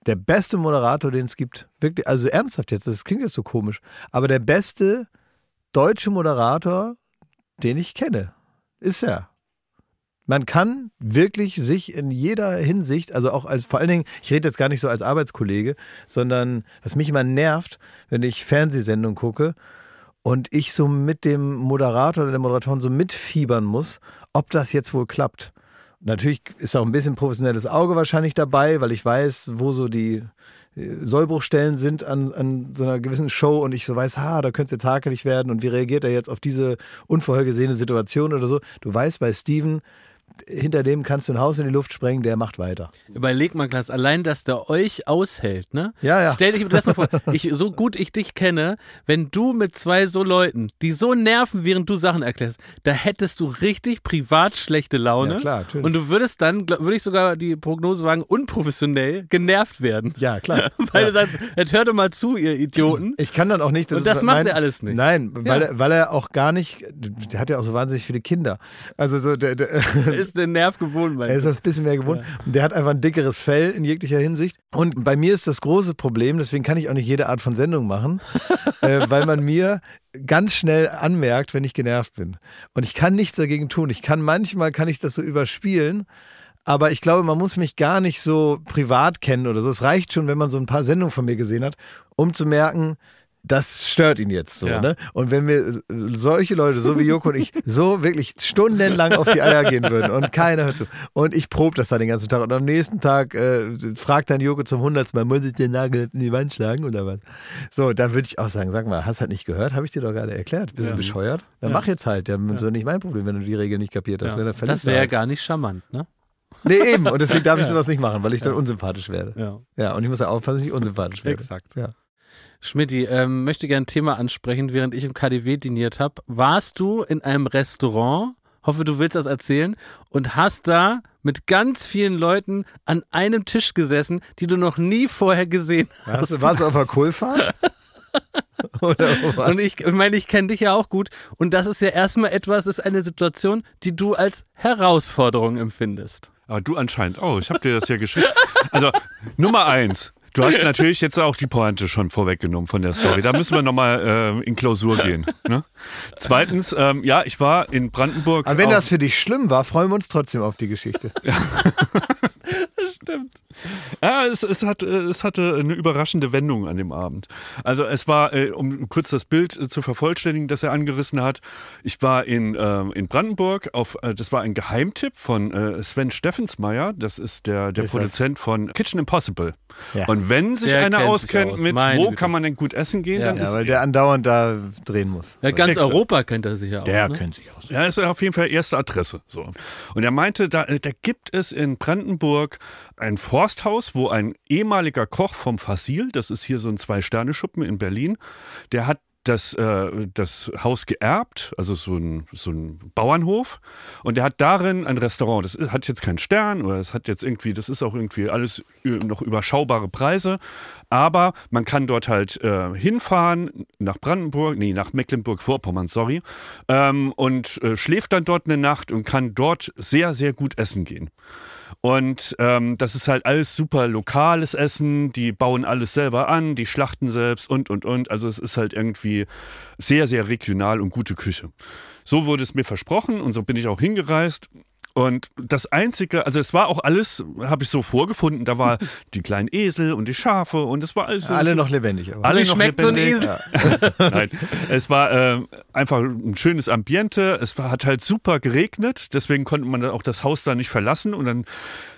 der beste Moderator, den es gibt. Wirklich, also ernsthaft jetzt, das klingt jetzt so komisch, aber der beste deutsche Moderator, den ich kenne, ist er. Man kann wirklich sich in jeder Hinsicht, also auch als, vor allen Dingen, ich rede jetzt gar nicht so als Arbeitskollege, sondern was mich immer nervt, wenn ich Fernsehsendungen gucke und ich so mit dem Moderator oder der Moderatorin so mitfiebern muss, ob das jetzt wohl klappt. Natürlich ist auch ein bisschen professionelles Auge wahrscheinlich dabei, weil ich weiß, wo so die äh, Sollbruchstellen sind an, an so einer gewissen Show und ich so weiß, ha, da könnte es jetzt hakelig werden und wie reagiert er jetzt auf diese unvorhergesehene Situation oder so. Du weißt bei Steven, hinter dem kannst du ein Haus in die Luft sprengen, der macht weiter. Überleg mal, Klaas, allein, dass der euch aushält, ne? Ja, ja. Stell dich das mal vor, ich, so gut ich dich kenne, wenn du mit zwei so Leuten, die so nerven, während du Sachen erklärst, da hättest du richtig privat schlechte Laune. Ja, klar, natürlich. Und du würdest dann, würde ich sogar die Prognose wagen, unprofessionell genervt werden. Ja, klar. Weil ja. du sagst, jetzt hört doch mal zu, ihr Idioten. Ich kann dann auch nicht. Und das macht er alles nicht. Nein, weil, Ja. er, weil er auch gar nicht. Der hat ja auch so wahnsinnig viele Kinder. Also so der, der, Ist den Nerv gewohnt, er ist das ein bisschen mehr gewohnt. Und der hat einfach ein dickeres Fell in jeglicher Hinsicht. Und bei mir ist das große Problem, deswegen kann ich auch nicht jede Art von Sendung machen, äh, weil man mir ganz schnell anmerkt, wenn ich genervt bin. Und ich kann nichts dagegen tun. Ich kann manchmal kann ich das so überspielen. Aber ich glaube, man muss mich gar nicht so privat kennen oder so. Es reicht schon, wenn man so ein paar Sendungen von mir gesehen hat, um zu merken, das stört ihn jetzt so. Ja. Ne? Und wenn wir solche Leute, so wie Joko und ich, so wirklich stundenlang auf die Eier gehen würden und keiner hört zu. Und ich probe das dann den ganzen Tag. Und am nächsten Tag äh, fragt dann Joko zum hundertsten Mal, muss ich den Nagel in die Wand schlagen oder was? So, dann würde ich auch sagen, sag mal, hast halt nicht gehört? Habe ich dir doch gerade erklärt. Bist du bescheuert? Dann mach jetzt halt. Ja, so nicht mein Problem, wenn du die Regel nicht kapiert hast. Wenn er Das wäre ja halt. gar nicht charmant, ne? Nee, eben. Und deswegen darf ich sowas nicht machen, weil ich dann unsympathisch werde. Ja. Ja, und ich muss ja aufpassen, dass ich nicht unsympathisch werde. Exakt. Ja. Schmidti, ähm, möchte gerne ein Thema ansprechen, während ich im KDW diniert habe. Warst du in einem Restaurant, hoffe du willst das erzählen, und hast da mit ganz vielen Leuten an einem Tisch gesessen, die du noch nie vorher gesehen hast. Warst du auf der Kohlfahrt? Oder was? Und ich, ich meine, ich kenne dich ja auch gut. Und das ist ja erstmal etwas, ist eine Situation, die du als Herausforderung empfindest. Aber du anscheinend auch. Ich habe dir das ja geschrieben. Also, Nummer eins. Du hast natürlich jetzt auch die Pointe schon vorweggenommen von der Story. Da müssen wir nochmal äh, in Klausur gehen. Ne? Zweitens, ähm, ja, ich war in Brandenburg. Aber wenn das für dich schlimm war, freuen wir uns trotzdem auf die Geschichte. Stimmt. Ja, es, es, hat, es hatte eine überraschende Wendung an dem Abend. Also es war, äh, um kurz das Bild äh, zu vervollständigen, das er angerissen hat, ich war in, ähm, in Brandenburg, auf, äh, das war ein Geheimtipp von Sven Steffensmeier, das ist der, der Ist das? Produzent von Kitchen Impossible. Ja. Und wenn sich Der einer kennt sich auskennt aus, mit, meine wo Güte. kann man denn gut essen gehen, Ja. dann Ja, ist weil der andauernd da drehen muss. Ja, ganz du. Europa kennt er sich ja auch. Der ne? kennt sich aus. Ja, ist auf jeden Fall erste Adresse. So. Und er meinte, da, da gibt es in Brandenburg ein Forsthaus, wo ein ehemaliger Koch vom Fasil, das ist hier so ein Zwei-Sterne-Schuppen in Berlin, der hat das, äh, das Haus geerbt, also so ein, so ein Bauernhof. Und der hat darin ein Restaurant. Das hat jetzt keinen Stern oder es hat jetzt irgendwie, das ist auch irgendwie alles noch überschaubare Preise. Aber man kann dort halt äh, hinfahren nach Brandenburg, nee, nach Mecklenburg-Vorpommern, sorry, ähm, und äh, schläft dann dort eine Nacht und kann dort sehr, sehr gut essen gehen. Und ähm, das ist halt alles super lokales Essen. Die bauen alles selber an, die schlachten selbst und, und, und. Also es ist halt irgendwie sehr, sehr regional und gute Küche. So wurde es mir versprochen und so bin ich auch hingereist. Und das Einzige, also es war auch alles, habe ich so vorgefunden, da war die kleinen Esel und die Schafe und es war alles Alle so, noch lebendig. Aber. alle Wie noch schmeckt so ein lebendig. Esel? Nein, es war äh, einfach ein schönes Ambiente. Es war, hat halt super geregnet, deswegen konnte man auch das Haus da nicht verlassen. Und dann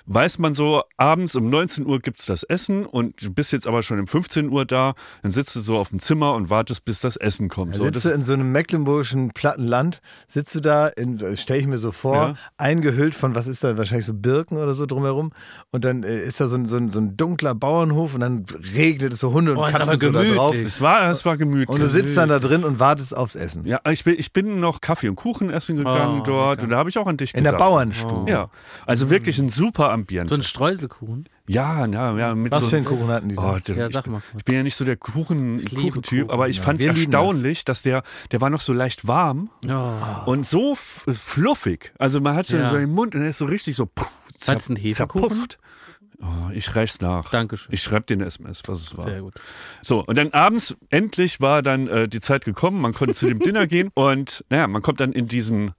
weiß man so, abends um 19 Uhr gibt's das Essen und du bist jetzt aber schon um 15 Uhr da. Dann sitzt du so auf dem Zimmer und wartest, bis das Essen kommt. Da So, sitzt du in so einem mecklenburgischen Plattenland, sitzt du da, stelle ich mir so vor, Ja. eingehüllt von, was ist da, wahrscheinlich so Birken oder so drumherum. Und dann äh, ist da so ein, so, ein, so ein dunkler Bauernhof und dann regnet es so Hunde und Oh, Katzen so da drauf. es war, es war gemütlich. Und du sitzt dann da drin und wartest aufs Essen. ja, ich bin, ich bin noch Kaffee und Kuchen essen gegangen Oh, dort lecker. und da habe ich auch an dich In der gedacht. Bauernstube. Ja, also wirklich ein super Ambiente. So ein Streuselkuchen. ja, ja, ja. Mit Was so für einen Kuchen hatten die? Oh, der, Ja, ich, sag mal kurz. ich bin ja nicht so der Kuchen, Ich Kuchentyp, Kuchen, aber ich ja. fand es erstaunlich, dass der, der war noch so leicht warm Oh. und so fluffig. Also man hat so, Ja. so den Mund und er ist so richtig so Hefekuchen? zerpufft. Oh, ich reich's nach. Dankeschön. Ich schreibe den SMS, was es war. Sehr gut. So, und dann abends, endlich war dann äh, die Zeit gekommen, man konnte zu dem Dinner gehen und naja, man kommt dann in diesen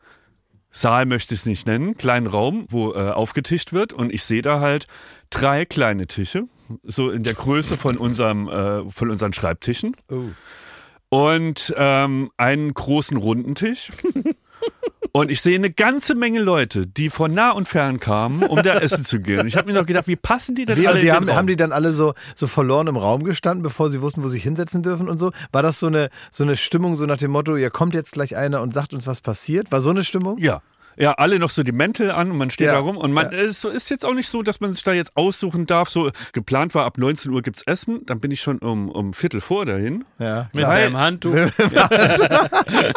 Saal, möchte ich es nicht nennen, kleinen Raum, wo äh, aufgetischt wird. Und ich sehe da halt drei kleine Tische, so in der Größe von unserem, äh, von unseren Schreibtischen. Und ähm, einen großen runden Tisch. Und ich sehe eine ganze Menge Leute, die von nah und fern kamen, um da essen zu gehen. Ich habe mir noch gedacht, wie passen die denn Wie, alle die haben, haben die dann alle so, so verloren im Raum gestanden, bevor sie wussten, wo sie sich hinsetzen dürfen und so? War das so eine, so eine Stimmung, so nach dem Motto, ja, kommt jetzt gleich einer und sagt uns, was passiert? War so eine Stimmung? Ja. Ja, alle noch so die Mäntel an und man steht Ja, da rum und man ja. es ist jetzt auch nicht so, dass man sich da jetzt aussuchen darf. So geplant war, ab 19 Uhr gibt's Essen, dann bin ich schon um, um Viertel vor dahin, Ja. Mit Weil- deinem Handtuch.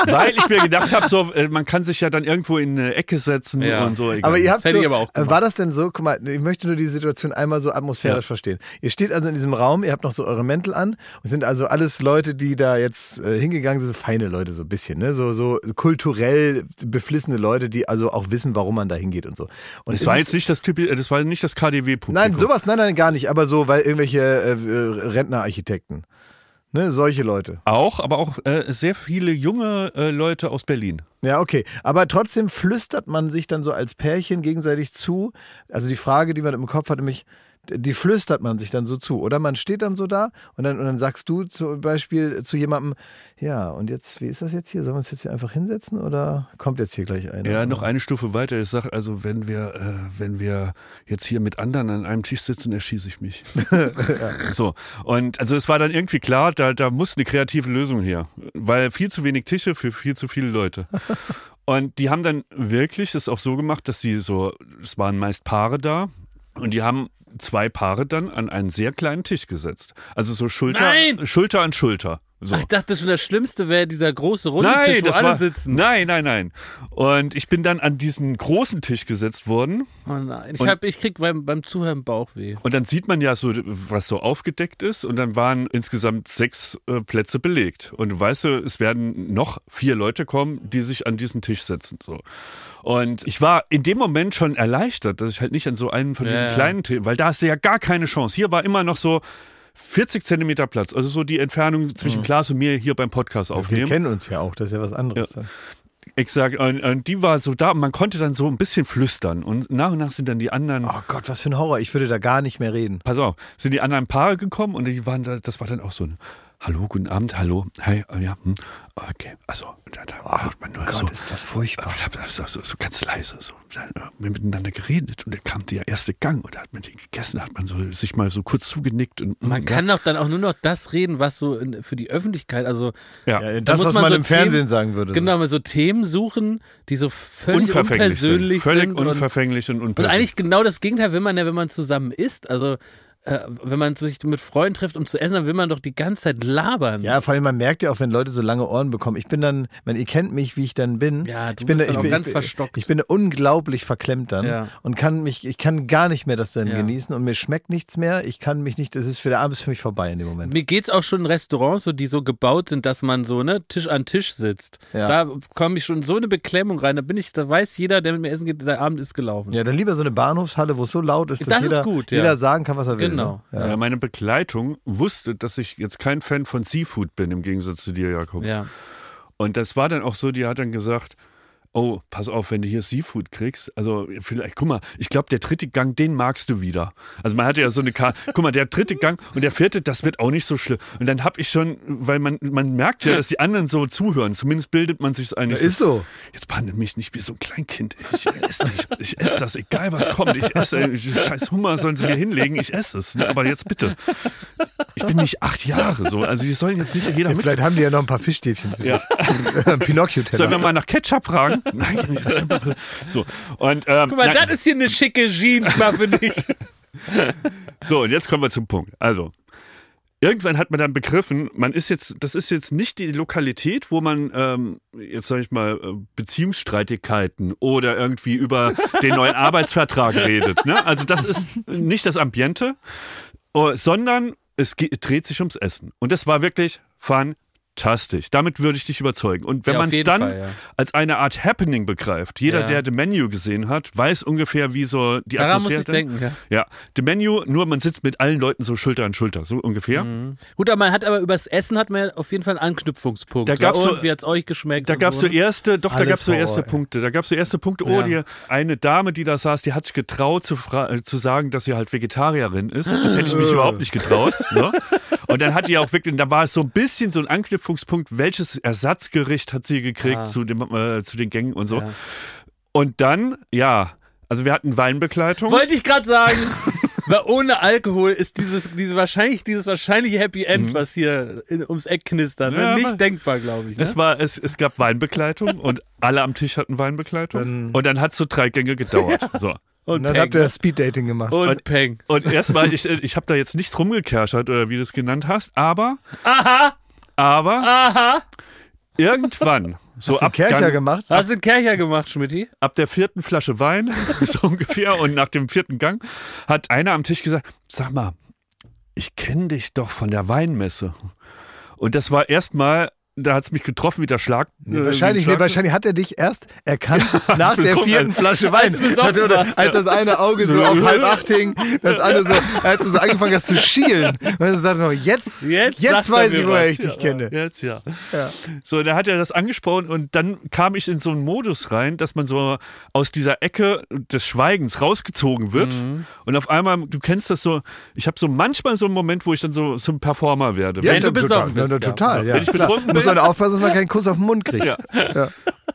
weil ich mir gedacht habe, so äh, man kann sich ja dann irgendwo in eine Ecke setzen Ja. und so. egal. Aber ihr habt hätte so, ich aber auch äh, war das denn so, guck mal, ich möchte nur die Situation einmal so atmosphärisch verstehen. Ihr steht also in diesem Raum, ihr habt noch so eure Mäntel an und sind also alles Leute, die da jetzt äh, hingegangen sind, so feine Leute so ein bisschen, ne? so, so kulturell beflissene Leute, die also auch wissen, warum man da hingeht und so. Und das war jetzt nicht das Typi, äh, das war nicht das KDW-Publikum. Nein, sowas, nein, nein, gar nicht, aber so, weil irgendwelche äh, äh, Rentnerarchitekten, ne, solche Leute. Auch, aber auch äh, sehr viele junge äh, Leute aus Berlin. Ja, okay. Aber trotzdem flüstert man sich dann so als Pärchen gegenseitig zu. Also die Frage, die man im Kopf hat, nämlich, die flüstert man sich dann so zu. Oder man steht dann so da und dann, und dann sagst du zum Beispiel zu jemandem, ja, und jetzt, wie ist das jetzt hier? Sollen wir uns jetzt hier einfach hinsetzen oder kommt jetzt hier gleich einer? Ja, noch eine Stufe weiter. Ich sag also, wenn wir, äh, wenn wir jetzt hier mit anderen an einem Tisch sitzen, erschieße ich mich. So. Und also es war dann irgendwie klar, da, da muss eine kreative Lösung her. Weil viel zu wenig Tische für viel zu viele Leute. Und die haben dann wirklich das auch so gemacht, dass sie so, es waren meist Paare da und die haben zwei Paare dann an einen sehr kleinen Tisch gesetzt. Also so Schulter, Nein! Schulter an Schulter. So. Ach, ich dachte schon, das Schlimmste wäre dieser große runde Tisch, Nein, wo das alle war, sitzen. nein, nein, nein. Und ich bin dann an diesen großen Tisch gesetzt worden. Oh nein, ich, Und- hab, ich krieg beim, beim Zuhören Bauchweh. Und dann sieht man ja so, was so aufgedeckt ist. Und dann waren insgesamt sechs äh, Plätze belegt. Und du weißt, du, es werden noch vier Leute kommen, die sich an diesen Tisch setzen. So. Und ich war in dem Moment schon erleichtert, dass ich halt nicht an so einen von diesen ja. kleinen Tischen, weil da hast du ja gar keine Chance. Hier war immer noch so 40 Zentimeter Platz. Also so die Entfernung zwischen Klaas und mir hier beim Podcast Wir aufnehmen. kennen uns ja auch, das ist ja was anderes. Dann. Exakt. Und, und die war so da man konnte dann so ein bisschen flüstern. Und nach und nach sind dann die anderen. Oh Gott, was für ein Horror. Ich würde da gar nicht mehr reden. pass auf, sind die anderen Paare gekommen und die waren da, das war dann auch so ein Hallo, guten Abend, hallo, hi, äh, ja, hm, okay, also, da, da hat man nur Gott, so, ist das furchtbar. ich hab so, so, so ganz leise, so, wir miteinander geredet und da kam der erste Gang und da hat man den gegessen, da hat man so, sich mal so kurz zugenickt und Man ja, kann doch dann auch nur noch das reden, was so in, für die Öffentlichkeit, also ja, Ja, Da das, muss was man man so im Fernsehen Themen- sagen würde. genau, mal so Themen suchen, die so völlig unverfänglich sind, unpersönlich völlig sind. und, unverfänglich und und unpersönlich. eigentlich genau das Gegenteil will man ja, wenn man zusammen isst. Also äh, wenn man sich mit Freunden trifft, um zu essen, dann will man doch die ganze Zeit labern. Ja, vor allem man merkt ja auch, wenn Leute so lange Ohren bekommen. Ich bin dann, man, ihr kennt mich, wie ich dann bin. Ja, du ich bin bist da, ich auch bin, ganz ich, verstockt. Ich bin unglaublich verklemmt dann Ja. und kann mich, ich kann gar nicht mehr das dann Ja. genießen und mir schmeckt nichts mehr. Ich kann mich nicht, das ist für der Abend ist für mich vorbei in dem Moment. Mir geht's auch schon in Restaurants, so, die so gebaut sind, dass man so ne Tisch an Tisch sitzt. Ja. Da komme ich schon so eine Beklemmung rein. Da bin ich, da weiß jeder, der mit mir essen geht, der Abend ist gelaufen. Ja, dann lieber so eine Bahnhofshalle, wo es so laut ist, dass Das ist jeder, gut, ja. jeder sagen kann, was er will. Genau. Ne? ja, meine Begleitung wusste, dass ich jetzt kein Fan von Seafood bin, im Gegensatz zu dir, Jakob. Ja. Und das war dann auch so, die hat dann gesagt, oh, pass auf, wenn du hier Seafood kriegst, also vielleicht, guck mal, ich glaube, der dritte Gang, den magst du wieder. Also man hatte ja so eine Karte, guck mal, der dritte Gang und der vierte, das wird auch nicht so schlimm. Und dann habe ich schon, weil man, man merkt ja, dass die anderen so zuhören, zumindest bildet man sich eigentlich Ist so. Jetzt behandle mich nicht wie so ein Kleinkind. Ich esse nicht, ich esse das, egal was kommt. Ich esse, scheiß Hummer sollen sie mir hinlegen, ich esse es. Ne? Aber jetzt bitte. Ich bin nicht acht Jahre so, also die sollen jetzt nicht jeder mit. Vielleicht haben die ja noch ein paar Fischstäbchen Ja. dich. Sollen wir Pinocchio-Teller. mal nach Ketchup fragen? So. Und, ähm, Guck mal, das ist hier eine schicke Jeans mal für dich. so, und jetzt kommen wir zum Punkt. Also, irgendwann hat man dann begriffen, man ist jetzt, das ist jetzt nicht die Lokalität, wo man, ähm, jetzt sage ich mal, äh, Beziehungsstreitigkeiten oder irgendwie über den neuen Arbeitsvertrag redet. Ne? Also, das ist nicht das Ambiente, äh, sondern es dreht sich ums Essen. Und das war wirklich fantastisch. Damit würde ich dich überzeugen. Und wenn Ja, man es dann Fall, ja. als eine Art Happening begreift, jeder, Ja. der The Menu gesehen hat, weiß ungefähr, wie so die Daran muss Atmosphäre ich denken, ja. ja, The Menu, nur man sitzt mit allen Leuten so Schulter an Schulter, so ungefähr. Gut, aber man hat aber übers Essen hat man auf jeden Fall einen Anknüpfungspunkt. Da gab's so- wie hat's euch geschmeckt? Da gab es so, ne? erste, doch, da gab es so erste ey. Punkte. Da gab es so erste Punkte. Oh, die, eine Dame, die da saß, die hat sich getraut zu, äh, zu sagen, dass sie halt Vegetarierin ist. Das hätte ich mich überhaupt nicht getraut. Ne? Und dann hat die auch wirklich, da war es so ein bisschen so ein Anknüpfungspunkt, welches Ersatzgericht hat sie gekriegt Ah. zu, dem, äh, zu den Gängen und so. Ja. Und dann, ja, also wir hatten Weinbegleitung. Wollte ich gerade sagen. Weil ohne Alkohol ist dieses, diese wahrscheinlich, dieses wahrscheinliche Happy End, was hier in, ums Eck knistert, ne? Mhm. Ja, nicht denkbar, glaube ich. Ne? Es, war, es, es gab Weinbegleitung und alle am Tisch hatten Weinbegleitung. und dann hat es so drei Gänge gedauert. So. und Und dann Peng. habt ihr Speeddating gemacht. und, Und- Peng. Und erstmal, ich, ich habe da jetzt nichts rumgekerschert oder wie du es genannt hast, aber, Aha, aber aha. irgendwann, so Hast du ab, Kercher Gang, gemacht? Hast du einen Kercher gemacht, Schmidti? ab der vierten Flasche Wein, so ungefähr, und nach dem vierten Gang, hat einer am Tisch gesagt, sag mal, ich kenne dich doch von der Weinmesse. Und das war erstmal, da hat es mich getroffen wie der Schlag. Nee, äh, wahrscheinlich, ein nee, wahrscheinlich hat er dich erst erkannt nach der vierten Flasche Wein. als warst. als das eine Auge so auf halb acht hing, das andere so, als du so angefangen hast zu schielen. Und dann sagst du, jetzt, Jetzt jetzt, weiß ich, woher ich dich Ja. kenne. Jetzt ja. Ja. So, da hat er das angesprochen und dann kam ich in so einen Modus rein, dass man so aus dieser Ecke des Schweigens rausgezogen wird Mhm. und auf einmal, du kennst das so, ich habe so manchmal so einen Moment, wo ich dann so zum Performer werde. Wenn du total, ja, bist, na, ja. total, ja. Wenn ich betrunken Muss man aufpassen, dass man keinen Kuss auf den Mund kriegt. Ja.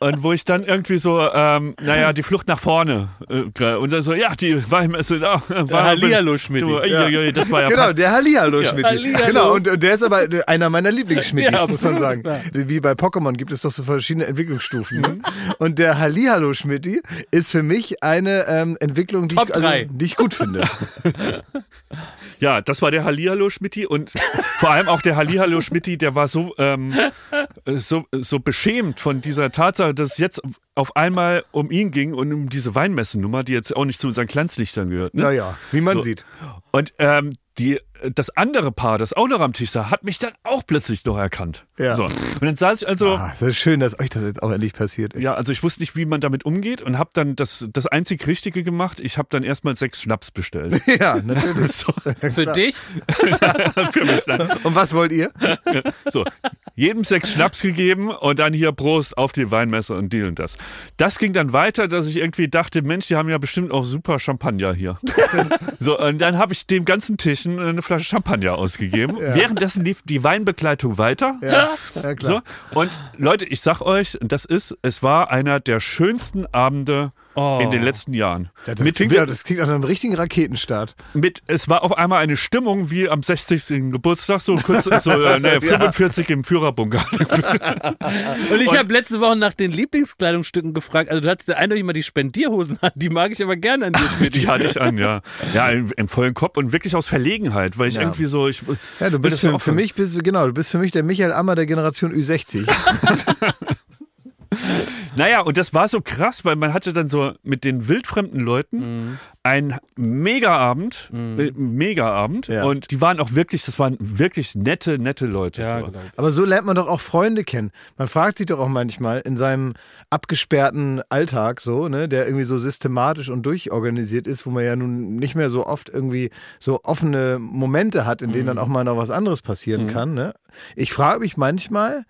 Und wo ich dann irgendwie so, ähm, naja, die Flucht nach vorne äh, und dann so, ja, die Weinmesse da. War, Hallihallo, Schmidti. Du, ja. Ja, das war ja Genau, der Hallihallo Schmidt. Genau, und, und der ist aber einer meiner Lieblingsschmidtis, Ja, muss man sagen. klar. Wie, wie bei Pokémon gibt es doch so verschiedene Entwicklungsstufen. Mhm. Ne? Und der Hallihallo Schmidti ist für mich eine ähm, Entwicklung, die ich, also, die ich gut finde. Ja, das war der Hallihallo Schmitti und vor allem auch der Hallihallo Schmitti, der war so, ähm, äh, so, so beschämt von dieser Tatsache, dass es jetzt auf einmal um ihn ging und um diese Weinmessennummer, die jetzt auch nicht zu unseren Glanzlichtern gehört. Ne? Naja, wie man So. sieht. Und ähm, die, das andere Paar, das auch noch am Tisch sah, hat mich dann auch plötzlich noch erkannt. Ja. So. Und dann saß ich also. Ah, das ist schön, dass euch das jetzt auch endlich passiert. ey. Ja, also ich wusste nicht, wie man damit umgeht und habe dann das, das einzig Richtige gemacht. Ich habe dann erstmal sechs Schnaps bestellt. Ja, natürlich. so, Für dich? für mich dann. Und was wollt ihr? So, jedem sechs Schnaps gegeben und dann hier Prost auf die Weinmesse und die und das. Das ging dann weiter, dass ich irgendwie dachte, Mensch, die haben ja bestimmt auch super Champagner hier. so, und dann habe ich dem ganzen Tischen eine Flasche Champagner ausgegeben. Währenddessen lief die Weinbegleitung weiter. Ja, ja klar. So, und Leute, ich sag euch, das ist, es war einer der schönsten Abende Oh. in den letzten Jahren. Ja, das, mit, klingt, ja, das klingt nach einem richtigen Raketenstart. mit, es war auf einmal eine Stimmung wie am 60. Geburtstag, so kurz, so, äh, ne, 45 im Führerbunker. Und ich habe letzte Woche nach den Lieblingskleidungsstücken gefragt. Also du hattest ja eindeutig mal die Spendierhosen an. Die mag ich aber gerne an dir. Die hatte ich an, ja. Ja, im, im vollen Kopf und wirklich aus Verlegenheit, weil ich Ja. irgendwie so, ich, Ja, du bist für, für mich, bist, du- genau, du bist für mich der Michael Ammer der Generation Ü60. Naja, und das war so krass, weil man hatte dann so mit den wildfremden Leuten Mhm. einen Mega-Abend, äh, Mega-Abend Ja. und die waren auch wirklich, das waren wirklich nette, nette Leute. Ja, so. genau. Aber so lernt man doch auch Freunde kennen. Man fragt sich doch auch manchmal in seinem abgesperrten Alltag so, ne, der irgendwie so systematisch und durchorganisiert ist, wo man ja nun nicht mehr so oft irgendwie so offene Momente hat, in denen dann auch mal noch was anderes passieren kann. Ne? Ich frage mich manchmal,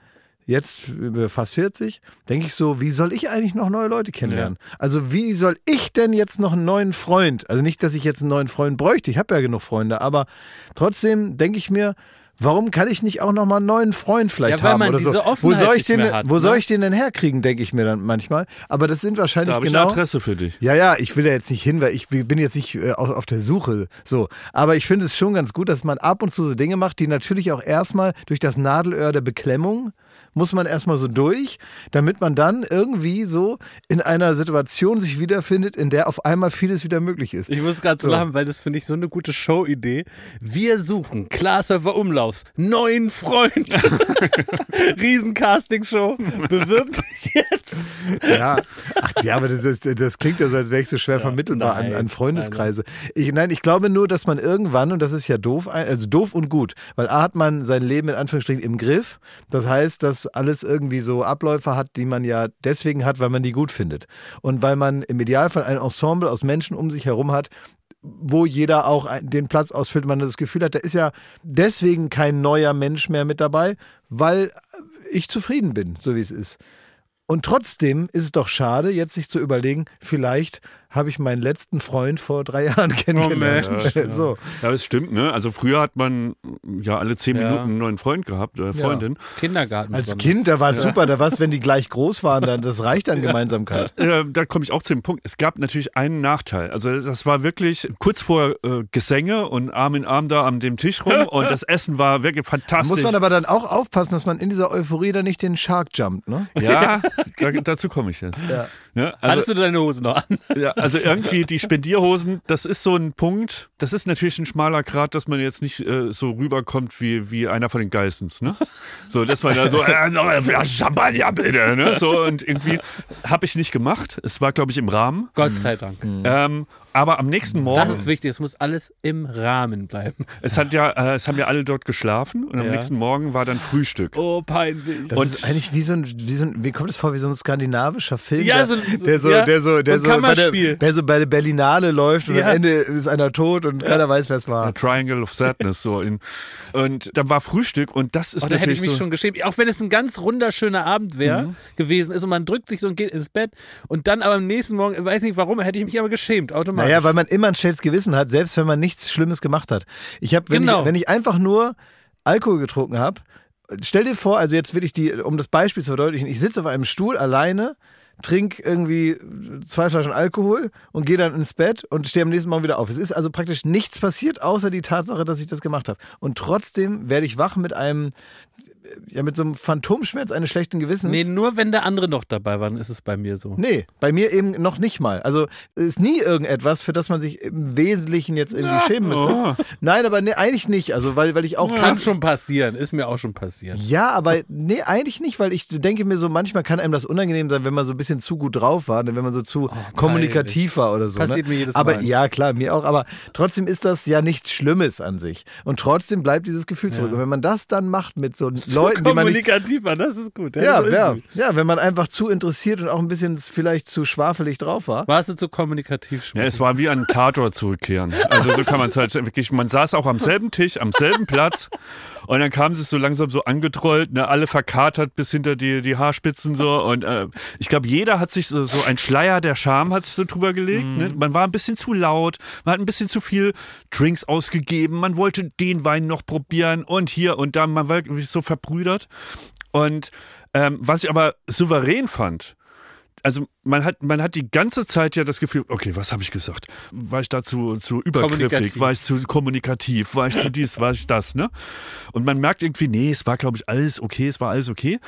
jetzt fast 40, denke ich so, wie soll ich eigentlich noch neue Leute kennenlernen? Also wie soll ich denn jetzt noch einen neuen Freund? Also nicht, dass ich jetzt einen neuen Freund bräuchte, ich habe ja genug Freunde, aber trotzdem denke ich mir, Warum kann ich nicht auch noch mal einen neuen Freund vielleicht Ja, haben oder so? wo soll ich den, hat, wo soll ne? ich den denn herkriegen, denke ich mir dann manchmal. Aber das sind wahrscheinlich Da habe ich genau. eine Adresse für dich. Ja, ja, ich will da jetzt nicht hin, weil ich bin jetzt nicht äh, auf, auf der Suche. So. Aber ich finde es schon ganz gut, dass man ab und zu so Dinge macht, die natürlich auch erstmal durch das Nadelöhr der Beklemmung muss man erstmal so durch, damit man dann irgendwie so in einer Situation sich wiederfindet, in der auf einmal vieles wieder möglich ist. Ich muss gerade so lachen, weil das finde ich so eine gute Show-Idee. Wir suchen Klaas-Server Umlaufs neuen Freund. Riesen-Casting-Show. Bewirb dich jetzt. Ja, ach ja, aber das, ist, das klingt ja so, als wäre ich so schwer vermittelbar an, nein, an Freundeskreise. Ich, nein, ich glaube nur, dass man irgendwann, und das ist ja doof, also doof und gut, weil A hat man sein Leben in Anführungsstrichen im Griff. Das heißt, dass alles irgendwie so Abläufe hat, die man ja deswegen hat, weil man die gut findet. Und weil man im Idealfall ein Ensemble aus Menschen um sich herum hat, wo jeder auch den Platz ausfüllt, man das Gefühl hat, da ist ja deswegen kein neuer Mensch mehr mit dabei, weil ich zufrieden bin, so wie es ist. Und trotzdem ist es doch schade, jetzt sich zu überlegen, vielleicht habe ich meinen letzten Freund vor drei Jahren kennengelernt. Mensch. so. Ja, das stimmt, ne? Also früher hat man ja alle zehn Ja. Minuten einen neuen Freund gehabt, äh, Freundin. Kindergarten. Als besonders. Kind, da war es super, da war es, wenn die gleich groß waren, dann das reicht an Gemeinsamkeit. Äh, da komme ich auch zu dem Punkt. Es gab natürlich einen Nachteil. Also das war wirklich kurz vor äh, Gesänge und Arm in Arm da an dem Tisch rum und das Essen war wirklich Da fantastisch. muss man aber dann auch aufpassen, dass man in dieser Euphorie dann nicht den Shark jumpt, ne? ja, da, dazu komme ich jetzt. Ja. Ne? Hattest Also, du deine Hose noch an? ja, also irgendwie die Spendierhosen, das ist so ein Punkt, das ist natürlich ein schmaler Grad, dass man jetzt nicht äh, so rüberkommt wie, wie einer von den Geissens, ne? So, dass man da so, äh, noch Flasche Champagner bitte, ne? So, und irgendwie habe ich nicht gemacht. Es war, glaube ich, im Rahmen. Gott sei Dank. Ähm, aber am nächsten Morgen, Das ist wichtig. Es muss alles im Rahmen bleiben. es hat ja, äh, es haben ja alle dort geschlafen und am Ja. nächsten Morgen war dann Frühstück. Oh, peinlich. Das Und- ist eigentlich wie so ein, wie so ein, wie kommt es vor, wie so ein skandinavischer Film, Ja, der, so- der so, ja, der so, der so ein bei der, Kammerspiel. der so bei der Berlinale läuft und Ja. am Ende ist einer tot und keiner weiß, wer es war. A Triangle of Sadness, so in, und da war Frühstück und das ist Oh, da hätte natürlich ich mich so, schon geschämt. Auch wenn es ein ganz wunderschöner Abend wäre gewesen ist und man drückt sich so und geht ins Bett und dann aber am nächsten Morgen, weiß nicht warum, hätte ich mich aber geschämt, automatisch. Naja, weil man immer ein schlechtes Gewissen hat, selbst wenn man nichts Schlimmes gemacht hat. Ich habe, wenn, Genau. ich, wenn ich einfach nur Alkohol getrunken habe, stell dir vor, also jetzt will ich die, um das Beispiel zu verdeutlichen, ich sitze auf einem Stuhl alleine, trinke irgendwie zwei Flaschen Alkohol und gehe dann ins Bett und stehe am nächsten Morgen wieder auf. Es ist also praktisch nichts passiert, außer die Tatsache, dass ich das gemacht habe. Und trotzdem werde ich wach mit einem, ja, mit so einem Phantomschmerz eines schlechten Gewissens. nee, nur wenn der andere noch dabei war, dann ist es bei mir so. Nee, bei mir eben noch nicht mal. Also es ist nie irgendetwas, für das man sich im Wesentlichen jetzt irgendwie schämen müsste. Oh. Nein, aber nee, eigentlich nicht. Also weil, weil ich auch Kann schon passieren, ist mir auch schon passiert. Ja, aber nee, eigentlich nicht, weil ich denke mir so, manchmal kann einem das unangenehm sein, wenn man so ein bisschen zu gut drauf war, ne, wenn man so zu kommunikativ war oder so. Passiert ne? mir jedes aber Mal. ja, klar, mir auch, aber trotzdem ist das ja nichts Schlimmes an sich. Und trotzdem bleibt dieses Gefühl zurück. Und wenn man das dann macht mit so Leuten, die man nicht Kommunikativer, das ist gut. ja, so ist ja, ja, wenn man einfach zu interessiert und auch ein bisschen vielleicht zu schwafelig drauf war. Warst du zu kommunikativ? Ja, es war wie ein Tatort zurückkehren. Also so kann man es halt wirklich, man saß auch am selben Tisch, am selben Platz und dann kam es so langsam so angetrollt, ne, alle verkatert bis hinter die, die Haarspitzen so und äh, ich glaube, jeder hat sich so, so ein Schleier der Scham hat sich so drüber gelegt. Ne? Man war ein bisschen zu laut, man hat ein bisschen zu viel Drinks ausgegeben, man wollte den Wein noch probieren und hier und da, man war wirklich so verbrüdert. Und ähm, was ich aber souverän fand, also man hat, man hat die ganze Zeit ja das Gefühl, okay, was habe ich gesagt? War ich dazu zu übergriffig? War ich zu kommunikativ? War ich zu dies? War ich das? Ne? Und man merkt irgendwie, nee, es war, glaube ich, alles okay, es war alles okay.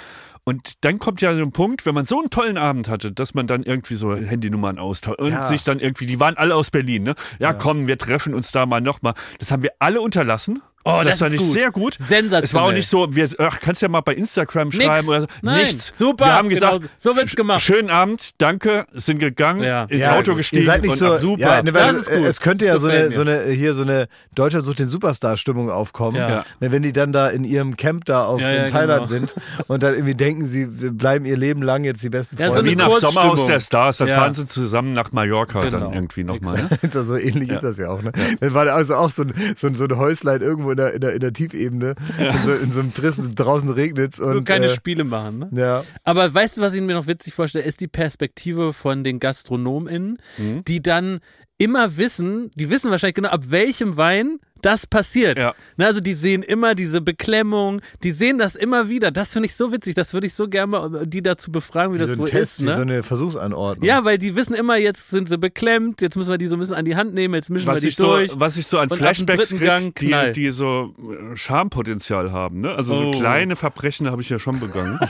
Und dann kommt ja so ein Punkt, wenn man so einen tollen Abend hatte, dass man dann irgendwie so Handynummern austauscht und Ja. sich dann irgendwie, die waren alle aus Berlin, ne? Ja, komm, wir treffen uns da mal nochmal. Das haben wir alle unterlassen. Oh, das fand ist ich gut. sehr gut. Sensationell. Es war auch nicht so, wir, ach, kannst ja mal bei Instagram schreiben Nix. oder so. Nein. Nichts. Super, Wir haben gesagt, genau so wird's gemacht. Schönen Abend, danke, sind gegangen, Ja. ins Ja, Auto gestiegen Ihr seid nicht und so ach, super. Ja, ne, weil Das ist gut. Es könnte ja Das so eine, so eine hier so eine Deutschland sucht den Superstar-Stimmung aufkommen, Ja. Ja. Ne, wenn die dann da in ihrem Camp da auf Ja, ja, in Thailand genau. sind und dann irgendwie denken, sie bleiben ihr Leben lang jetzt die besten Ja, so Freunde. Wie nach Sommer aus der Stars, dann Ja. fahren sie zusammen nach Mallorca Genau. dann irgendwie nochmal. Ne? Das so ähnlich ist das ja auch. Ne? Das war also auch so ein, so ein, so ein Häuslein irgendwo in der, in der, in der Tiefebene, in, so, in so einem Triss, draußen regnet Nur und keine äh, Spiele machen, ne? ja. Aber weißt du, was ich mir noch witzig vorstelle, ist die Perspektive von den GastronomInnen, Mhm. die dann immer wissen, die wissen wahrscheinlich genau, ab welchem Wein das passiert. Ja. Na, also die sehen immer diese Beklemmung, die sehen das immer wieder. Das finde ich so witzig, das würde ich so gerne mal die dazu befragen, wie Wie das so ein wohl Test, ist. wie so Ne? eine Versuchsanordnung. Ja, weil die wissen immer, jetzt sind sie beklemmt, jetzt müssen wir die so ein bisschen an die Hand nehmen, jetzt mischen wir Was die ich, so, durch. was ich so an Und Flashbacks dritten krieg, Gang die, die so äh, Schampotenzial haben. Ne? Also Oh. so kleine Verbrechen habe ich ja schon begangen.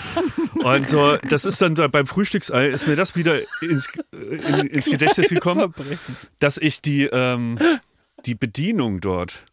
Und so, das ist dann da beim Frühstücksei, ist mir das wieder ins, äh, in, ins Gedächtnis gekommen, dass ich die, ähm, die Bedienung dort.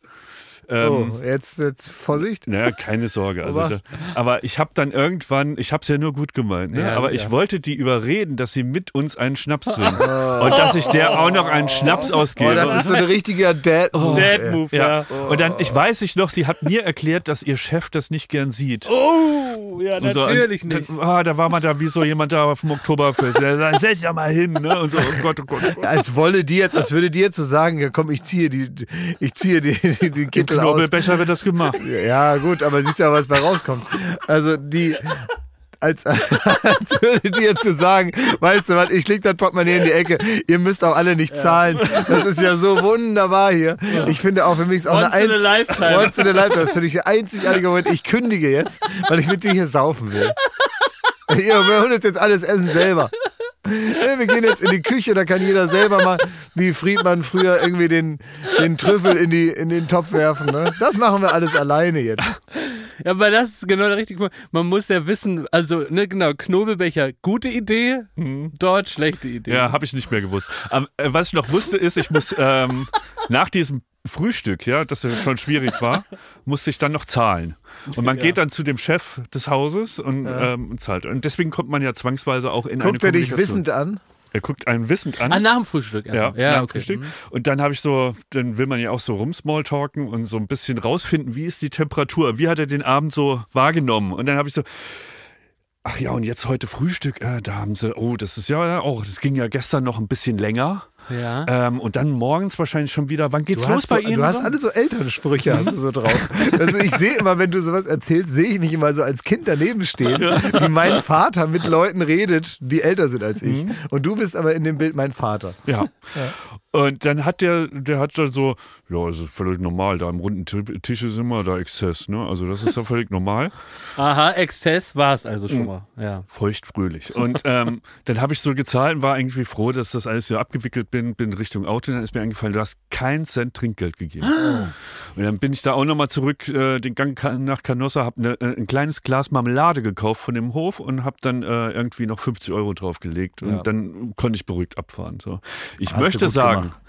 Ähm, Oh, jetzt, jetzt Vorsicht. Naja, keine Sorge. Also Aber- da, aber ich habe dann irgendwann, ich habe es ja nur gut gemeint, ne? Ja, aber ich wollte die überreden, dass sie mit uns einen Schnaps trinken. Und dass ich der auch noch einen Schnaps Oh, ausgebe. das ist so ein richtiger Dad-Move. ey. Dad-Move, ja. ja. Und dann, ich weiß ich noch, sie hat mir erklärt, dass ihr Chef das nicht gern sieht. Oh, ja, Und so, natürlich und, nicht. Ah, da war man da wie so jemand da auf dem Oktoberfest. Der sagt, setz doch mal hin. Ne? Und so, oh Gott, oh Gott, oh Gott. Als wolle die jetzt, als würde die jetzt so sagen, ja komm, ich ziehe die, ich ziehe die, die, die Im Kittel aus. Knobelbecher wird das gemacht. Ja, gut, aber siehst ja, was bei rauskommt. Also die, als, als würde jetzt so sagen, weißt du was, ich leg das Portemonnaie in die Ecke, ihr müsst auch alle nicht zahlen. Das ist ja so wunderbar hier. Ich finde auch für mich ist auch Once eine in a Einz- lifetime. Once in a lifetime. Das finde ich der einzigartige Moment. Ich kündige jetzt, weil ich mit dir hier saufen will. Ja, wir holen uns jetzt alles Essen selber. Ja, wir gehen jetzt in die Küche, da kann jeder selber mal, wie Friedmann früher irgendwie den, den Trüffel in, die, in den Topf werfen. Ne? Das machen wir alles alleine jetzt. Ja, aber das ist genau der richtige Punkt. Man muss ja wissen, also, ne, genau, Knobelbecher, gute Idee, dort schlechte Idee. Ja, habe ich nicht mehr gewusst. Aber, äh, was ich noch wusste, ist, ich muss ähm, nach diesem Frühstück, ja, das ja schon schwierig war, musste ich dann noch zahlen. Und man Ja. geht dann zu dem Chef des Hauses und, ähm, und zahlt. Und deswegen kommt man ja zwangsweise auch in eine Guckt er dich wissend an? Er guckt einen wissend an. Ah, nach dem Frühstück ja, erstmal. Ja, nach okay. Frühstück. Und dann habe ich so, dann will man ja auch so rumsmalltalken und so ein bisschen rausfinden, wie ist die Temperatur, wie hat er den Abend so wahrgenommen. Und dann habe ich so, ach ja, und jetzt heute Frühstück, äh, da haben sie, oh, das ist ja auch, das ging ja gestern noch ein bisschen länger. Ja. Ähm, und dann morgens wahrscheinlich schon wieder. Wann geht's Du los hast, so, bei Ihnen? du hast so? alle so Elternsprüche hast du so drauf. Also ich sehe immer, wenn du sowas erzählst, sehe ich mich immer so als Kind daneben stehen, wie mein Vater mit Leuten redet, die älter sind als ich. Und du bist aber in dem Bild mein Vater. ja. Und dann hat der, der hat dann so, ja, das ist völlig normal, da im runden Ti- Tisch ist immer da Exzess, ne? Also das ist ja völlig normal. Aha, Exzess war es also Mhm. schon mal. Ja. Feuchtfröhlich. Und ähm, dann habe ich so gezahlt und war irgendwie froh, dass das alles so abgewickelt bin, bin Richtung Auto. Dann ist mir eingefallen, du hast keinen Cent Trinkgeld gegeben. Und dann bin ich da auch nochmal zurück, äh, den Gang nach Canossa, habe ne, äh, ein kleines Glas Marmelade gekauft von dem Hof und habe dann äh, irgendwie noch 50 Euro draufgelegt. Und Ja. dann konnte ich beruhigt abfahren. So. Ich Hast möchte sagen, gemacht.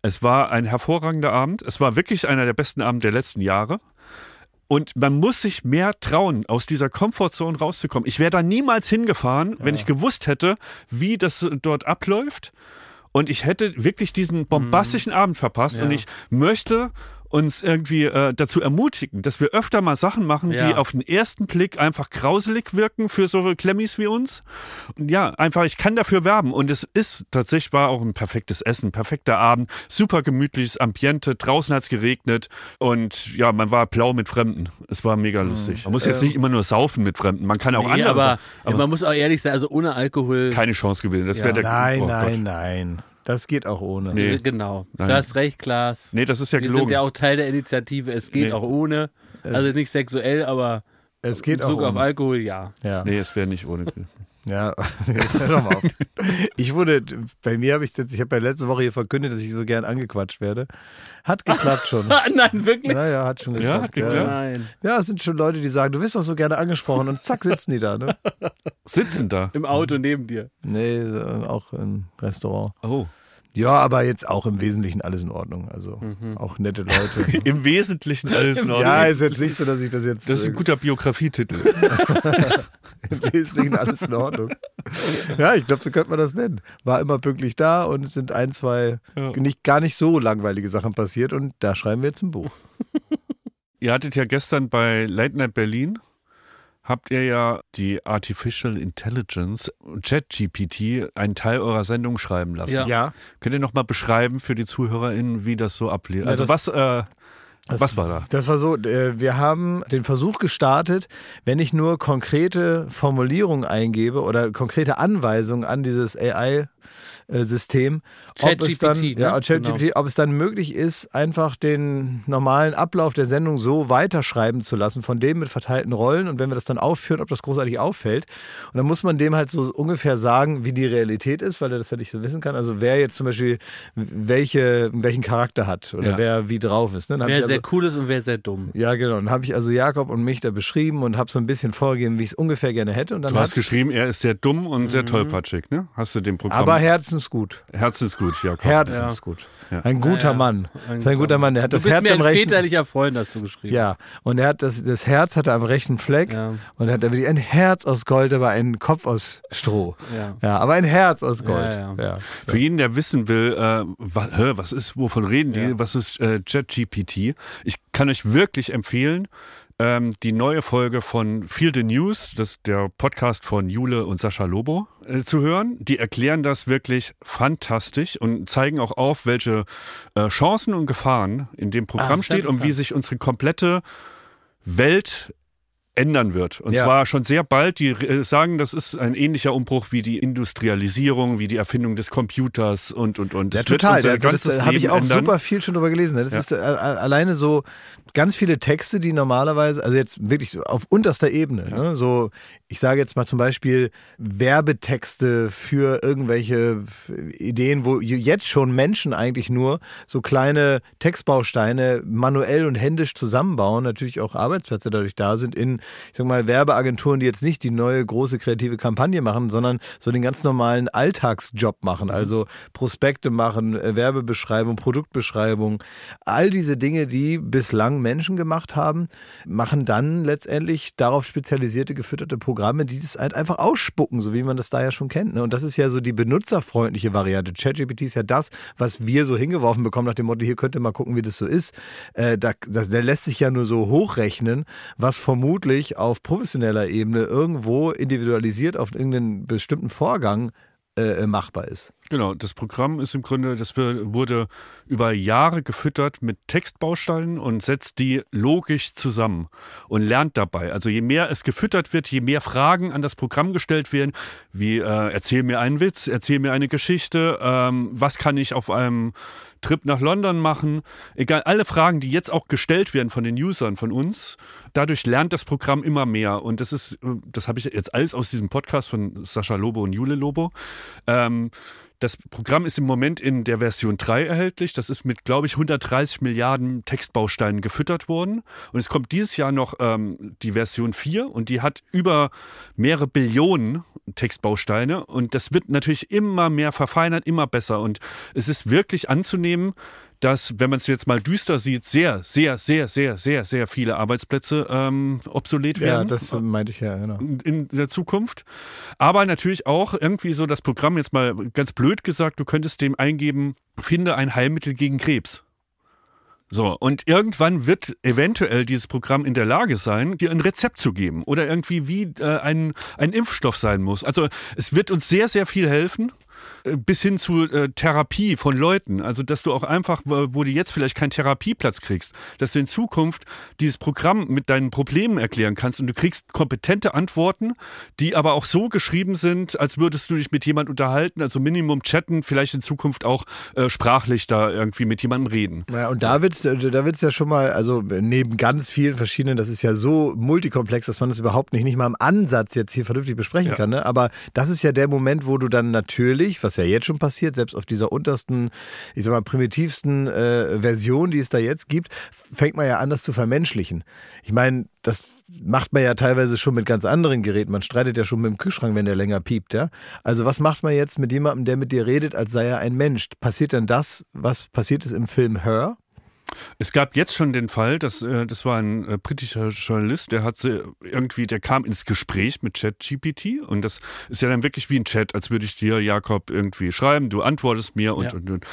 es war ein hervorragender Abend. Es war wirklich einer der besten Abende der letzten Jahre. Und man muss sich mehr trauen, aus dieser Komfortzone rauszukommen. Ich wäre da niemals hingefahren, wenn ich gewusst hätte, wie das dort abläuft. Und ich hätte wirklich diesen bombastischen Abend verpasst. Ja. Und ich möchte uns irgendwie äh, dazu ermutigen, dass wir öfter mal Sachen machen, die Ja. auf den ersten Blick einfach grauselig wirken für so Klemmis wie uns. Und ja, einfach, ich kann dafür werben. Und es ist tatsächlich war auch ein perfektes Essen, perfekter Abend, super gemütliches Ambiente, draußen hat's geregnet und ja, man war blau mit Fremden. Es war mega lustig. Man muss jetzt nicht immer nur saufen mit Fremden, man kann auch Nee, andere aber, ja, man muss auch ehrlich sein, also ohne Alkohol. keine Chance gewinnen. Das Ja. wäre der Nein, oh nein, Gott. nein. Das geht auch ohne. Nee. Genau. Nein. Du hast recht, Klaas. Nee, das ist ja Wir gelogen. sind ja auch Teil der Initiative. Es geht Nee. auch ohne. Also nicht sexuell, aber Es geht in auch Bezug auf ohne. Alkohol, ja. Ja. nee, es wäre nicht ohne. Ja, jetzt hör doch mal auf. Ich wurde, bei mir habe ich jetzt, ich habe ja letzte Woche hier verkündet, dass ich so gern angequatscht werde. Hat geklappt schon. Nein, wirklich? Naja, hat schon Ja, geklappt. hat geklappt. Nein. Ja, es sind schon Leute, die sagen, du wirst doch so gerne angesprochen und zack, sitzen die da. Ne? Sitzen da. Im Auto neben dir. Nee, äh, auch im Restaurant. Oh. Ja, aber jetzt auch im Wesentlichen alles in Ordnung. Also auch nette Leute. Im Wesentlichen alles in Ordnung. ja, ist jetzt nicht so, dass ich das jetzt das ist ein äh, guter Biografietitel. im Wesentlichen alles in Ordnung. Ja, ich glaube, so könnte man das nennen. War immer pünktlich da und es sind ein, zwei Ja. nicht, gar nicht so langweilige Sachen passiert und da schreiben wir jetzt ein Buch. Ihr hattet ja gestern bei Late Night Berlin, habt ihr ja die Artificial Intelligence, ChatGPT, einen Teil eurer Sendung schreiben lassen. Ja. Ja, Könnt ihr nochmal beschreiben für die ZuhörerInnen, wie das so ablief? Ja, Also das- was, äh, Das, Was war da? Das war so, äh, wir haben den Versuch gestartet, wenn ich nur konkrete Formulierungen eingebe oder konkrete Anweisungen an dieses AI System, ob es dann, ChatGPT, ne? ja, ChatGPT, Genau. ob es dann möglich ist, einfach den normalen Ablauf der Sendung so weiterschreiben zu lassen, von dem mit verteilten Rollen und wenn wir das dann aufführen, ob das großartig auffällt. Und dann muss man dem halt so ungefähr sagen, wie die Realität ist, weil er das ja nicht so wissen kann. Also wer jetzt zum Beispiel welche, welchen Charakter hat oder Ja. wer wie drauf ist. Ne? Wer ich sehr also, cool ist und wer sehr dumm. ja, genau. Dann habe ich also Jakob und mich da beschrieben und habe so ein bisschen vorgegeben, wie ich es ungefähr gerne hätte. Und dann Du hast geschrieben, er ist sehr dumm und sehr tollpatschig, ne? Hast du dem Programm. aber herzensgut. Herzensgut, Jakob. Herzensgut. Ein guter Ja, ja. Mann. Das ist ein guter Mann. Der hat Du das bist Herz mir ein rechten. väterlicher Freund, hast du geschrieben. Ja, und er hat das, das Herz hat er am rechten Fleck Ja. und er hat wirklich ein Herz aus Gold, aber einen Kopf aus Stroh. Ja. Ja, aber ein Herz aus Gold. Ja, Ja, ja. Für jeden, der wissen will, äh, was, hä, was ist, wovon reden die, Ja. was ist äh, JetGPT, ich kann euch wirklich empfehlen, ähm, die neue Folge von Feel the News, das der Podcast von Jule und Sascha Lobo, äh, zu hören. Die erklären das wirklich fantastisch und zeigen auch auf, welche äh, Chancen und Gefahren in dem Programm Ah, steht und wie sich unsere komplette Welt ändern wird. Und Ja. zwar schon sehr bald. Die äh, sagen, das ist ein ähnlicher Umbruch wie die Industrialisierung, wie die Erfindung des Computers und, und, und. Ja, Das wird total. unser Also das da habe ich auch ändern. super viel schon drüber gelesen. Das Ja. ist äh, alleine so ganz viele Texte, die normalerweise, also jetzt wirklich so auf unterster Ebene, ne? so ich sage jetzt mal zum Beispiel Werbetexte für irgendwelche Ideen, wo jetzt schon Menschen eigentlich nur so kleine Textbausteine manuell und händisch zusammenbauen, natürlich auch Arbeitsplätze dadurch da sind in, ich sag mal, Werbeagenturen, die jetzt nicht die neue große kreative Kampagne machen, sondern so den ganz normalen Alltagsjob machen, also Prospekte machen, äh, Werbebeschreibung, Produktbeschreibung, all diese Dinge, die bislang Menschen gemacht haben, machen dann letztendlich darauf spezialisierte, gefütterte Programme, die das halt einfach ausspucken, so wie man das da ja schon kennt. Ne? Und das ist ja so die benutzerfreundliche Variante. ChatGPT ist ja das, was wir so hingeworfen bekommen, nach dem Motto, hier könnt ihr mal gucken, wie das so ist. Äh, da, der lässt sich ja nur so hochrechnen, was vermutlich auf professioneller Ebene irgendwo individualisiert auf irgendeinen bestimmten Vorgang äh, machbar ist. Genau, das Programm ist im Grunde, das wurde über Jahre gefüttert mit Textbausteinen und setzt die logisch zusammen und lernt dabei. Also je mehr es gefüttert wird, je mehr Fragen an das Programm gestellt werden, wie äh, erzähl mir einen Witz, erzähl mir eine Geschichte, ähm, was kann ich auf einem Trip nach London machen, egal, alle Fragen, die jetzt auch gestellt werden von den Usern, von uns, dadurch lernt das Programm immer mehr. Und das ist, äh, das habe ich jetzt alles aus diesem Podcast von Sascha Lobo und Jule Lobo. Ähm, das Programm ist im Moment in der Version 3 erhältlich. Das ist mit, glaube ich, 130 Milliarden Textbausteinen gefüttert worden. Und es kommt dieses Jahr noch ähm, die Version 4 und die hat über mehrere Billionen Textbausteine. Und das wird natürlich immer mehr verfeinert, immer besser. Und es ist wirklich anzunehmen, dass, wenn man es jetzt mal düster sieht, sehr, sehr, sehr, sehr, sehr, sehr viele Arbeitsplätze ähm, obsolet Ja, werden das meinte ich ja, genau. in der Zukunft. Aber natürlich auch irgendwie so das Programm, jetzt mal ganz blöd gesagt, du könntest dem eingeben, finde ein Heilmittel gegen Krebs. So, und irgendwann wird eventuell dieses Programm in der Lage sein, dir ein Rezept zu geben oder irgendwie wie äh, ein, ein Impfstoff sein muss. Also es wird uns sehr, sehr viel helfen. Äh, Bis hin zu äh, Therapie von Leuten. Also, dass du auch einfach, wo du jetzt vielleicht keinen Therapieplatz kriegst, dass du in Zukunft dieses Programm mit deinen Problemen erklären kannst und du kriegst kompetente Antworten, die aber auch so geschrieben sind, als würdest du dich mit jemand unterhalten, also Minimum chatten, vielleicht in Zukunft auch äh, sprachlich da irgendwie mit jemandem reden. Ja, und da wird's, da wird's ja schon mal, also neben ganz vielen verschiedenen, das ist ja so multikomplex, dass man das überhaupt nicht, nicht mal im Ansatz jetzt hier vernünftig besprechen Ja. kann. Ne? Aber das ist ja der Moment, wo du dann natürlich, was ja jetzt schon passiert, selbst auf dieser untersten, ich sag mal, primitivsten äh, Version, die es da jetzt gibt, fängt man ja an, das zu vermenschlichen. Ich meine, das macht man ja teilweise schon mit ganz anderen Geräten. Man streitet ja schon mit dem Kühlschrank, wenn der länger piept, ja. Also was macht man jetzt mit jemandem, der mit dir redet, als sei er ein Mensch? Passiert dann das, was passiert ist im Film Her? Es gab jetzt schon den Fall, dass äh, das war ein äh, britischer Journalist, der hat sie irgendwie, der kam ins Gespräch mit ChatGPT und das ist ja dann wirklich wie ein Chat, als würde ich dir Jakob irgendwie schreiben, du antwortest mir und Ja. und und.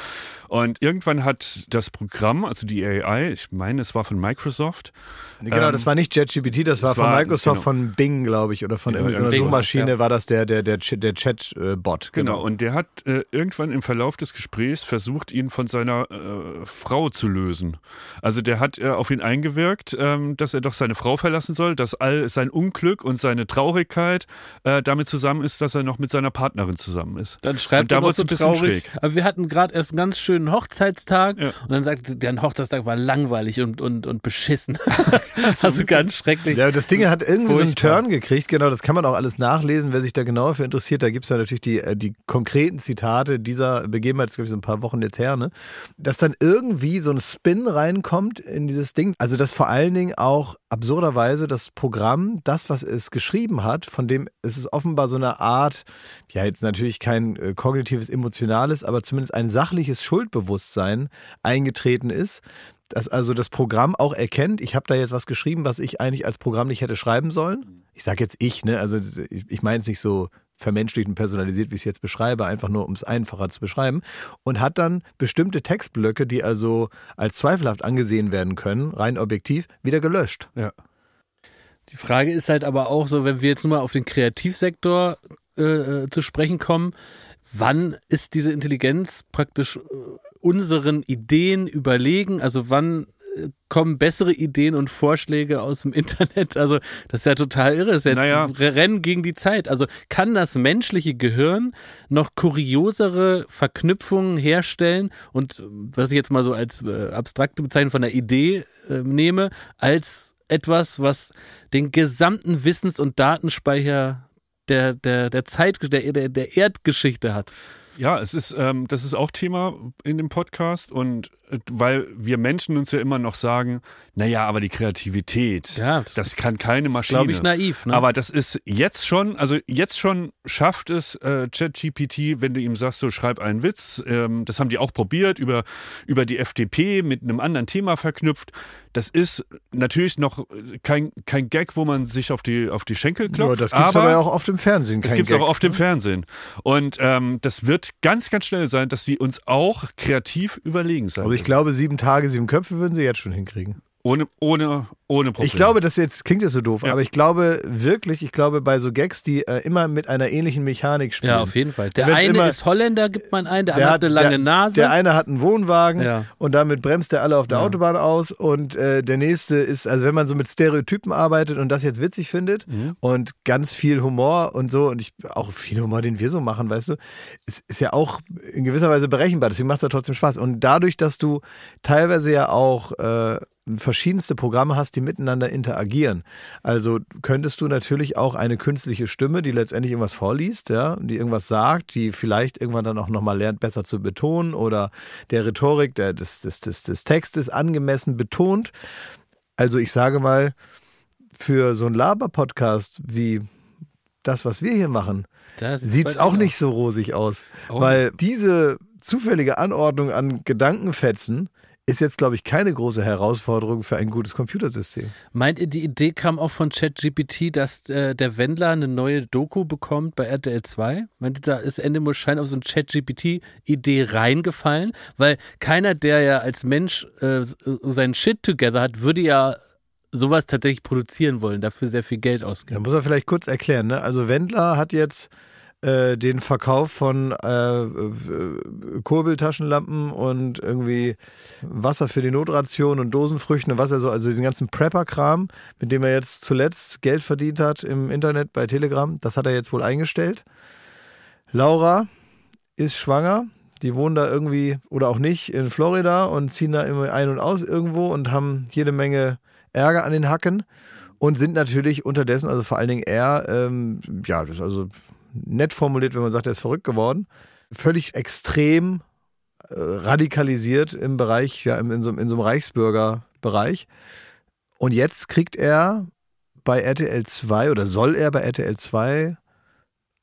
Und irgendwann hat das Programm, also die AI, ich meine, es war von Microsoft, Genau, Ähm, das war nicht ChatGPT, das war von war- Microsoft, genau. von Bing, glaube ich, oder von Ja, irgendwie so einer Bing, Suchmaschine ja. war das der, der, der, der Chat-Bot. Genau, und der hat äh, irgendwann im Verlauf des Gesprächs versucht, ihn von seiner äh, Frau zu lösen. Menschen. Also der hat äh, auf ihn eingewirkt, ähm, dass er doch seine Frau verlassen soll, dass all sein Unglück und seine Traurigkeit äh, damit zusammen ist, dass er noch mit seiner Partnerin zusammen ist. Dann schreibt da er wird's so ein bisschen traurig. schräg. Aber wir hatten gerade erst einen ganz schönen Hochzeitstag Ja. und dann sagt er, der Hochzeitstag war langweilig und, und, und beschissen. also ganz schrecklich. Ja, das Ding hat irgendwie so einen Furchtbar. Turn gekriegt, genau, das kann man auch alles nachlesen, wer sich da genauer für interessiert. Da gibt es ja natürlich die, äh, die konkreten Zitate dieser Begebenheit, das ist, glaube ich, so ein paar Wochen jetzt her, ne? Dass dann irgendwie so ein Spin reinkommt in dieses Ding. Also, dass vor allen Dingen auch absurderweise das Programm, das, was es geschrieben hat, von dem es ist offenbar so eine Art, ja, jetzt natürlich kein äh, kognitives, emotionales, aber zumindest ein sachliches Schuldbewusstsein eingetreten ist dass also das Programm auch erkennt, ich habe da jetzt was geschrieben, was ich eigentlich als Programm nicht hätte schreiben sollen. Ich sage jetzt ich, ne? Also ich meine es nicht so vermenschlicht und personalisiert, wie ich es jetzt beschreibe, einfach nur um es einfacher zu beschreiben. Und hat dann bestimmte Textblöcke, die also als zweifelhaft angesehen werden können, rein objektiv, wieder gelöscht. Ja. Die Frage ist halt aber auch so, wenn wir jetzt nur mal auf den Kreativsektor äh, äh, zu sprechen kommen, wann ist diese Intelligenz praktisch äh, unseren Ideen überlegen? Also wann kommen bessere Ideen und Vorschläge aus dem Internet? Also das ist ja total irre. Das ist jetzt Naja. Rennen gegen die Zeit. Also kann das menschliche Gehirn noch kuriosere Verknüpfungen herstellen und äh, was ich jetzt mal so als äh, abstrakte Bezeichnung von der Idee äh, nehme, als etwas, was den gesamten Wissens- und Datenspeicher der, der, der Zeit, der, der, der Erdgeschichte hat. Ja, es ist, ähm, das ist auch Thema in dem Podcast und weil wir Menschen uns ja immer noch sagen, naja, aber die Kreativität, Ja, das das, kann keine Maschine. glaube ich naiv. Ne? Aber das ist jetzt schon, also jetzt schon schafft es äh, ChatGPT, wenn du ihm sagst, so schreib einen Witz. Ähm, das haben die auch probiert über, über die FDP mit einem anderen Thema verknüpft. Das ist natürlich noch kein, kein Gag, wo man sich auf die, auf die Schenkel klopft. Ja, das gibt es aber, ja auch oft im Fernsehen. Das kein gibt es auch Gag. auf dem Fernsehen. Und ähm, das wird ganz, ganz schnell sein, dass sie uns auch kreativ überlegen sein. Ich glaube, sieben Tage, sieben Köpfe würden sie jetzt schon hinkriegen. Ohne, ohne, ohne Probleme. Ich glaube, das jetzt klingt jetzt so doof, Ja. aber ich glaube wirklich, ich glaube bei so Gags, die äh, immer mit einer ähnlichen Mechanik spielen. ja, auf jeden Fall. Der eine immer- ist Holländer, gibt man ein, der, Der andere hat eine lange der, Nase. Der eine hat einen Wohnwagen Ja. und damit bremst er alle auf der Autobahn aus und äh, der nächste ist, also wenn man so mit Stereotypen arbeitet und das jetzt witzig findet Mhm. und ganz viel Humor und so und ich auch viel Humor, den wir so machen, weißt du, ist, ist ja auch in gewisser Weise berechenbar, deswegen macht es ja trotzdem Spaß und dadurch, dass du teilweise ja auch äh, verschiedenste Programme hast, die miteinander interagieren. Also könntest du natürlich auch eine künstliche Stimme, die letztendlich irgendwas vorliest, ja, die irgendwas sagt, die vielleicht irgendwann dann auch nochmal lernt, besser zu betonen oder der Rhetorik der, des, des, des, des Textes angemessen betont. Also ich sage mal, für so einen Laber-Podcast wie das, was wir hier machen, sieht es auch nicht so rosig aus. Oh. Weil diese zufällige Anordnung an Gedankenfetzen ist jetzt, glaube ich, keine große Herausforderung für ein gutes Computersystem. Meint ihr, die Idee kam auch von ChatGPT, dass äh, der Wendler eine neue Doku bekommt bei RTL 2? Meint ihr, da ist Ende muss Schein auf so eine ChatGPT-Idee reingefallen? Weil keiner, der ja als Mensch äh, seinen Shit together hat, würde ja sowas tatsächlich produzieren wollen, dafür sehr viel Geld Da ausgeben. muss man vielleicht kurz erklären. Ne? Also Wendler hat jetzt äh, den Verkauf von äh, äh, Kurbeltaschenlampen und irgendwie Wasser für die Notration und Dosenfrüchten und was er so, also diesen ganzen Prepper-Kram, mit dem er jetzt zuletzt Geld verdient hat im Internet bei Telegram, das hat er jetzt wohl eingestellt. Laura ist schwanger. Die wohnen da irgendwie oder auch nicht in Florida und ziehen da immer ein und aus irgendwo und haben jede Menge Ärger an den Hacken und sind natürlich unterdessen, also vor allen Dingen er, ähm, ja, das ist also nett formuliert, wenn man sagt, er ist verrückt geworden, völlig extrem äh, radikalisiert im Bereich, ja, in, in, so, in so einem Reichsbürgerbereich. Und jetzt kriegt er bei RTL 2 oder soll er bei RTL 2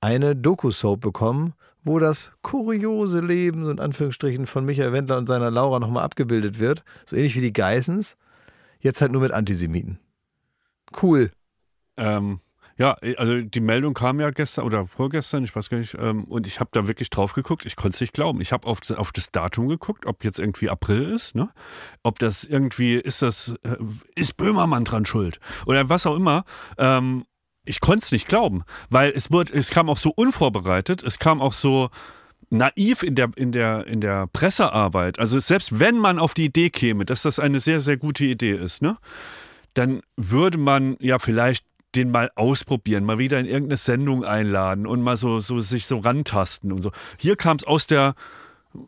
eine Doku-Soap bekommen, wo das kuriose Leben, so in Anführungsstrichen, von Michael Wendler und seiner Laura nochmal abgebildet wird. So ähnlich wie die Geissens. Jetzt halt nur mit Antisemiten. Cool. Ähm, ja, also die Meldung kam ja gestern oder vorgestern, ich weiß gar nicht, ähm, und ich habe da wirklich drauf geguckt. Ich konnte es nicht glauben. Ich habe auf, das- auf das Datum geguckt, ob jetzt irgendwie April ist, ne? Ob das irgendwie, ist das, äh, ist Böhmermann dran schuld? Oder was auch immer. Ähm, ich konnte es nicht glauben, weil es wurde, es kam auch so unvorbereitet, es kam auch so, naiv in der, in der, in der Pressearbeit, also selbst wenn man auf die Idee käme, dass das eine sehr, sehr gute Idee ist, ne, dann würde man ja vielleicht den mal ausprobieren, mal wieder in irgendeine Sendung einladen und mal so, so sich so rantasten und so. Hier kam es aus der,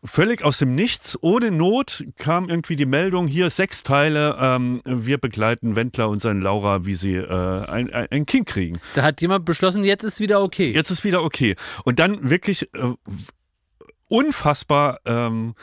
völlig aus dem Nichts, ohne Not kam irgendwie die Meldung, hier sechs Teile, ähm, wir begleiten Wendler und seine Laura, wie sie äh, ein, ein, ein Kind kriegen. Da hat jemand beschlossen, jetzt ist wieder okay. Jetzt ist wieder okay. Und dann wirklich äh, unfassbar ähm,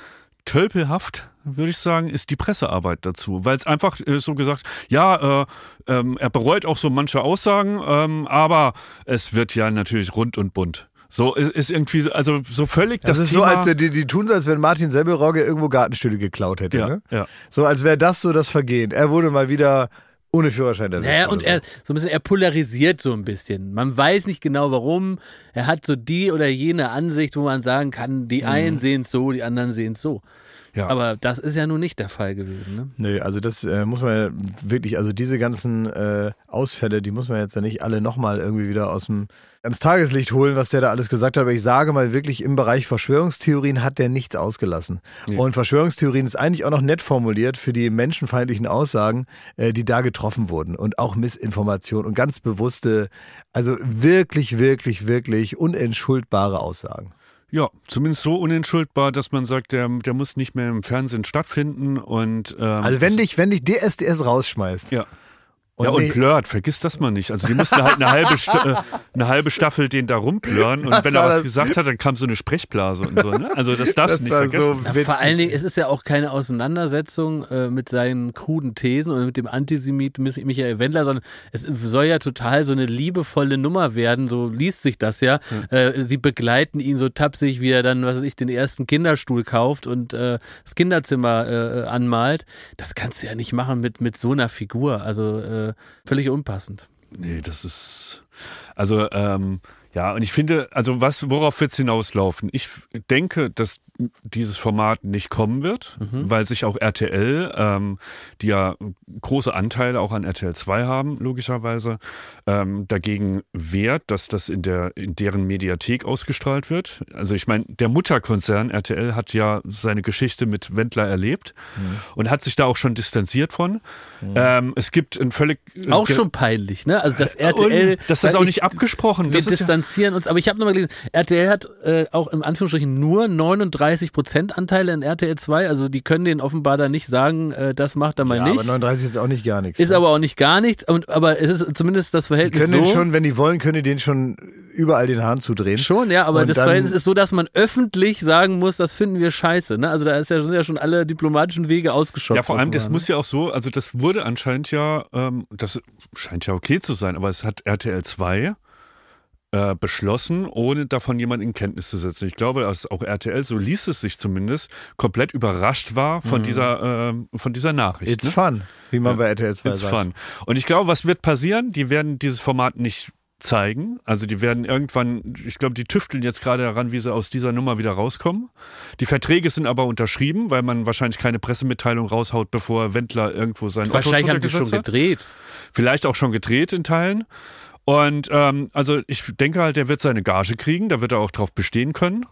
tölpelhaft, würde ich sagen, ist die Pressearbeit dazu. Weil es einfach äh, so gesagt, ja, äh, ähm, er bereut auch so manche Aussagen, ähm, aber es wird ja natürlich rund und bunt. So ist, ist irgendwie, so- also so völlig Das, das, ist Thema, so, als die, die tun so, als wenn Martin Semmelrogge irgendwo Gartenstühle geklaut hätte. Ja, ne? ja. So als wäre das so das Vergehen. Er wurde mal wieder ohne Führerschein erwischt. Naja, und so. er so ein bisschen, er polarisiert so ein bisschen. Man weiß nicht genau warum. Er hat so die oder jene Ansicht, wo man sagen kann, die einen sehen es so, die anderen sehen es so. Ja. Aber das ist ja nun nicht der Fall gewesen. Ne? Nö, also das äh, muss man ja wirklich, also diese ganzen äh, Ausfälle, die muss man jetzt ja nicht alle nochmal irgendwie wieder aus dem ans Tageslicht holen, was der da alles gesagt hat. Aber ich sage mal wirklich, im Bereich Verschwörungstheorien hat der nichts ausgelassen. Und Verschwörungstheorien ist eigentlich auch noch nett formuliert für die menschenfeindlichen Aussagen, äh, die da getroffen wurden. Und auch Missinformation und ganz bewusste, also wirklich, wirklich, wirklich unentschuldbare Aussagen. Ja, zumindest so unentschuldbar, dass man sagt, der, der muss nicht mehr im Fernsehen stattfinden und ähm, Also wenn dich, wenn dich DSDS rausschmeißt. ja. Und ja, und plört, vergiss das mal nicht. Also die mussten halt eine halbe, Sta äh, eine halbe Staffel den da rumplören und Das wenn er was gesagt hat, dann kam so eine Sprechblase und so. Ne? Also das darfst du Das nicht vergessen. so witzig. vor allen Dingen, es ist ja auch keine Auseinandersetzung äh, mit seinen kruden Thesen oder mit dem Antisemit Mich- Michael Wendler, sondern es soll ja total so eine liebevolle Nummer werden, so liest sich das ja. Äh, sie begleiten ihn so tapsig, wie er dann, was weiß ich, den ersten Kinderstuhl kauft und äh, das Kinderzimmer äh, anmalt. Das kannst du ja nicht machen mit, mit so einer Figur. Also äh, völlig unpassend. Nee, das ist. Also, ähm, ja, und ich finde, also was, worauf wird es hinauslaufen? Ich denke, dass dieses Format nicht kommen wird, weil sich auch RTL, ähm, die ja große Anteile auch an RTL 2 haben, logischerweise, ähm, dagegen wehrt, dass das in der in deren Mediathek ausgestrahlt wird. Also ich meine, der Mutterkonzern RTL hat ja seine Geschichte mit Wendler erlebt und hat sich da auch schon distanziert von. Ähm, es gibt ein völlig Auch ge- schon peinlich, ne? Also das und RTL. das ist auch ich- nicht abgesprochen. Das ist ja, distanzieren uns, aber ich habe nochmal gelesen, RTL hat äh, auch in Anführungsstrichen nur 39 Prozent Anteile in RTL 2, also die können denen offenbar da nicht sagen, äh, das macht er mal ja, nicht. aber 39 ist auch nicht gar nichts. ist ne? aber auch nicht gar nichts, und, aber es ist zumindest das Die Verhältnis können so. den schon, wenn die wollen, können die den schon überall den Hahn zudrehen. Schon, ja, aber Und das Verhältnis ist so, dass man öffentlich sagen muss, das finden wir scheiße. Ne? Also da ist ja, sind ja schon alle diplomatischen Wege ausgeschöpft. ja, vor allem, das offenbar, muss ja auch so, also das wurde anscheinend ja, ähm, das scheint ja okay zu sein, aber es hat RTL 2 äh, beschlossen, ohne davon jemand in Kenntnis zu setzen. Ich glaube, dass auch RTL, so ließ es sich zumindest, komplett überrascht war von dieser ähm, von dieser Nachricht. It's ne? fun, wie man bei RTL 2 It's sagt. fun. Und ich glaube, was wird passieren? Die werden dieses Format nicht zeigen. Also die werden irgendwann, ich glaube, die tüfteln jetzt gerade daran, wie sie aus dieser Nummer wieder rauskommen. Die Verträge sind aber unterschrieben, weil man wahrscheinlich keine Pressemitteilung raushaut, bevor Wendler irgendwo sein? Wahrscheinlich Otto haben die schon hat. gedreht. Vielleicht auch schon gedreht in Teilen. Und ähm, also ich denke halt, der wird seine Gage kriegen, da wird er auch drauf bestehen können.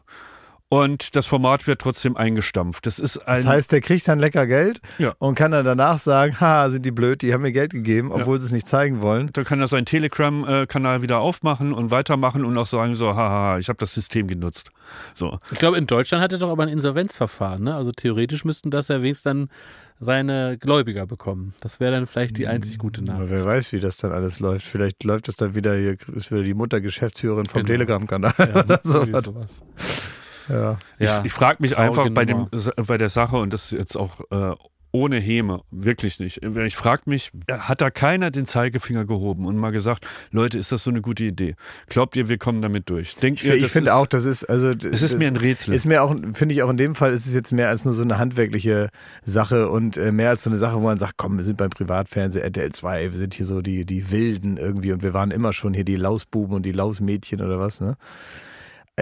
Und das Format wird trotzdem eingestampft. Das ist ein Das heißt, der kriegt dann lecker Geld Ja. und kann dann danach sagen, ha, sind die blöd, die haben mir Geld gegeben, obwohl sie es nicht zeigen wollen. Da kann er seinen Telegram-Kanal wieder aufmachen und weitermachen und auch sagen so, haha, ich habe das System genutzt. So. Ich glaube, in Deutschland hat er doch aber ein Insolvenzverfahren. Ne? Also theoretisch müssten das ja wenigstens dann seine Gläubiger bekommen. Das wäre dann vielleicht die einzig gute Aber Nachricht. wer weiß, wie das dann alles läuft. Vielleicht läuft das dann wieder, hier ist wieder die Mutter Geschäftsführerin vom Genau. Telegram-Kanal. Ja, oder irgendwie sowas. sowas. Ja. Ich, ich frage mich einfach bei, dem, bei der Sache, und das ist jetzt auch äh, ohne Häme, wirklich nicht. Ich frage mich, hat da keiner den Zeigefinger gehoben und mal gesagt, Leute, ist das so eine gute Idee? Glaubt ihr, wir kommen damit durch? Denkt Ich, ihr, ich das finde ist- auch, das ist, also. Es ist mir ein Rätsel. Ist mir auch, finde ich auch in dem Fall, ist es jetzt mehr als nur so eine handwerkliche Sache und äh, mehr als so eine Sache, wo man sagt, komm, wir sind beim Privatfernsehen, RTL 2, wir sind hier so die, die Wilden irgendwie und wir waren immer schon hier die Lausbuben und die Lausmädchen oder was, ne?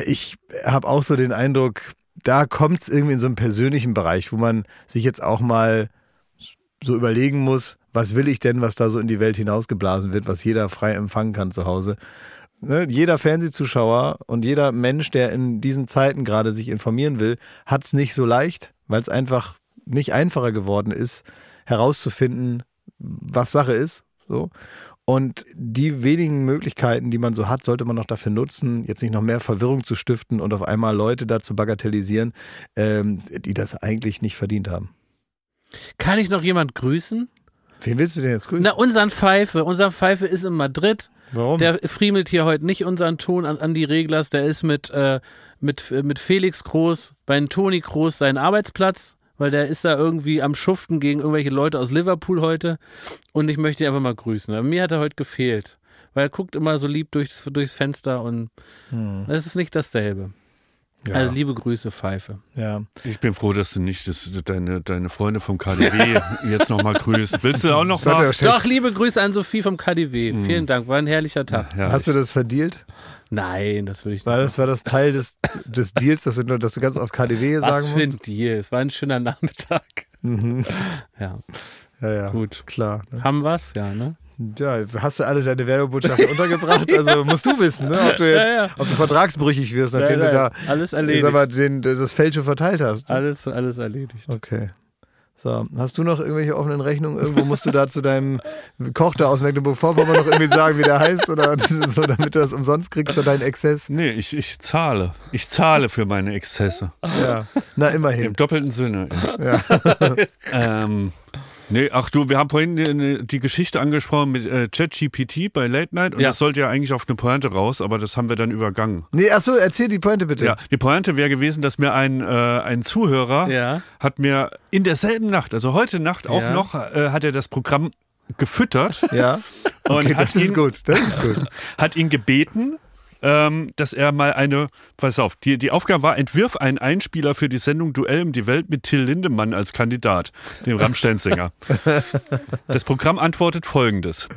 Ich habe auch so den Eindruck, da kommt es irgendwie in so einen persönlichen Bereich, wo man sich jetzt auch mal so überlegen muss, was will ich denn, was da so in die Welt hinausgeblasen wird, was jeder frei empfangen kann zu Hause. Ne, jeder Fernsehzuschauer und jeder Mensch, der in diesen Zeiten gerade sich informieren will, hat es nicht so leicht, weil es einfach nicht einfacher geworden ist, herauszufinden, was Sache ist. So. Und die wenigen Möglichkeiten, die man so hat, sollte man noch dafür nutzen, jetzt nicht noch mehr Verwirrung zu stiften und auf einmal Leute da zu bagatellisieren, ähm, die das eigentlich nicht verdient haben. Kann ich noch jemand grüßen? Wen willst du denn jetzt grüßen? Na, unseren Pfeife. Unser Pfeife ist in Madrid. Warum? Der friemelt hier heute nicht unseren Ton an, an die Reglers. Der ist mit, äh, mit, mit Felix Groß bei Toni Groß seinen Arbeitsplatz, weil der ist da irgendwie am Schuften gegen irgendwelche Leute aus Liverpool heute. Und ich möchte ihn einfach mal grüßen. Aber mir hat er heute gefehlt. Weil er guckt immer so lieb durchs, durchs Fenster und es ist nicht dasselbe. Ja. Also liebe Grüße, Pfeife. ja. Ich bin froh, dass du nicht das, deine, deine Freunde vom KDW jetzt nochmal grüßt. Willst du auch noch mal? Doch, liebe Grüße an Sophie vom KDW. Vielen Dank, war ein herrlicher Tag. Ja, Hast du das verdealt? Nein, das würde ich War nicht. das, war das Teil des, des Deals, dass du, nur- dass du ganz oft KDW Was sagen für musst? ein Deal. Es war ein schöner Nachmittag. Mhm. Ja, Ja, ja. gut. Klar. Ne? Haben wir's? Ja, ne? Ja, hast du alle deine Werbebotschaften untergebracht? Also musst du wissen, ne? ob du jetzt, Ja, ja. ob du vertragsbrüchig wirst, nachdem Nein, du da alles erledigt. mal, den, das Feld schon verteilt hast. Alles, alles erledigt. Okay. So, hast du noch irgendwelche offenen Rechnungen? Irgendwo musst du da zu deinem Koch da aus Mecklenburg-Vorpommern noch irgendwie sagen, wie der heißt oder so, damit du das umsonst kriegst oder deinen Exzess? Nee, ich, ich zahle. Ich zahle für meine Exzesse. Ja, na immerhin. Im doppelten Sinne. Ja. ähm, nee, ach du, wir haben vorhin die, die Geschichte angesprochen mit äh, ChatGPT bei Late Night und Ja. das sollte ja eigentlich auf eine Pointe raus, aber das haben wir dann übergangen. Nee, achso, erzähl die Pointe bitte. Ja, die Pointe wäre gewesen, dass mir ein, äh, ein Zuhörer Ja. hat mir in derselben Nacht, also heute Nacht auch Ja. noch, äh, hat er das Programm gefüttert Ja. und Okay, das ist ihn, gut. Das ist gut. hat ihn gebeten, ähm, dass er mal eine, pass auf, die, die Aufgabe war, entwirf einen Einspieler für die Sendung Duell um die Welt mit Till Lindemann als Kandidat, dem Rammstein-Sänger. Das Programm antwortet folgendes.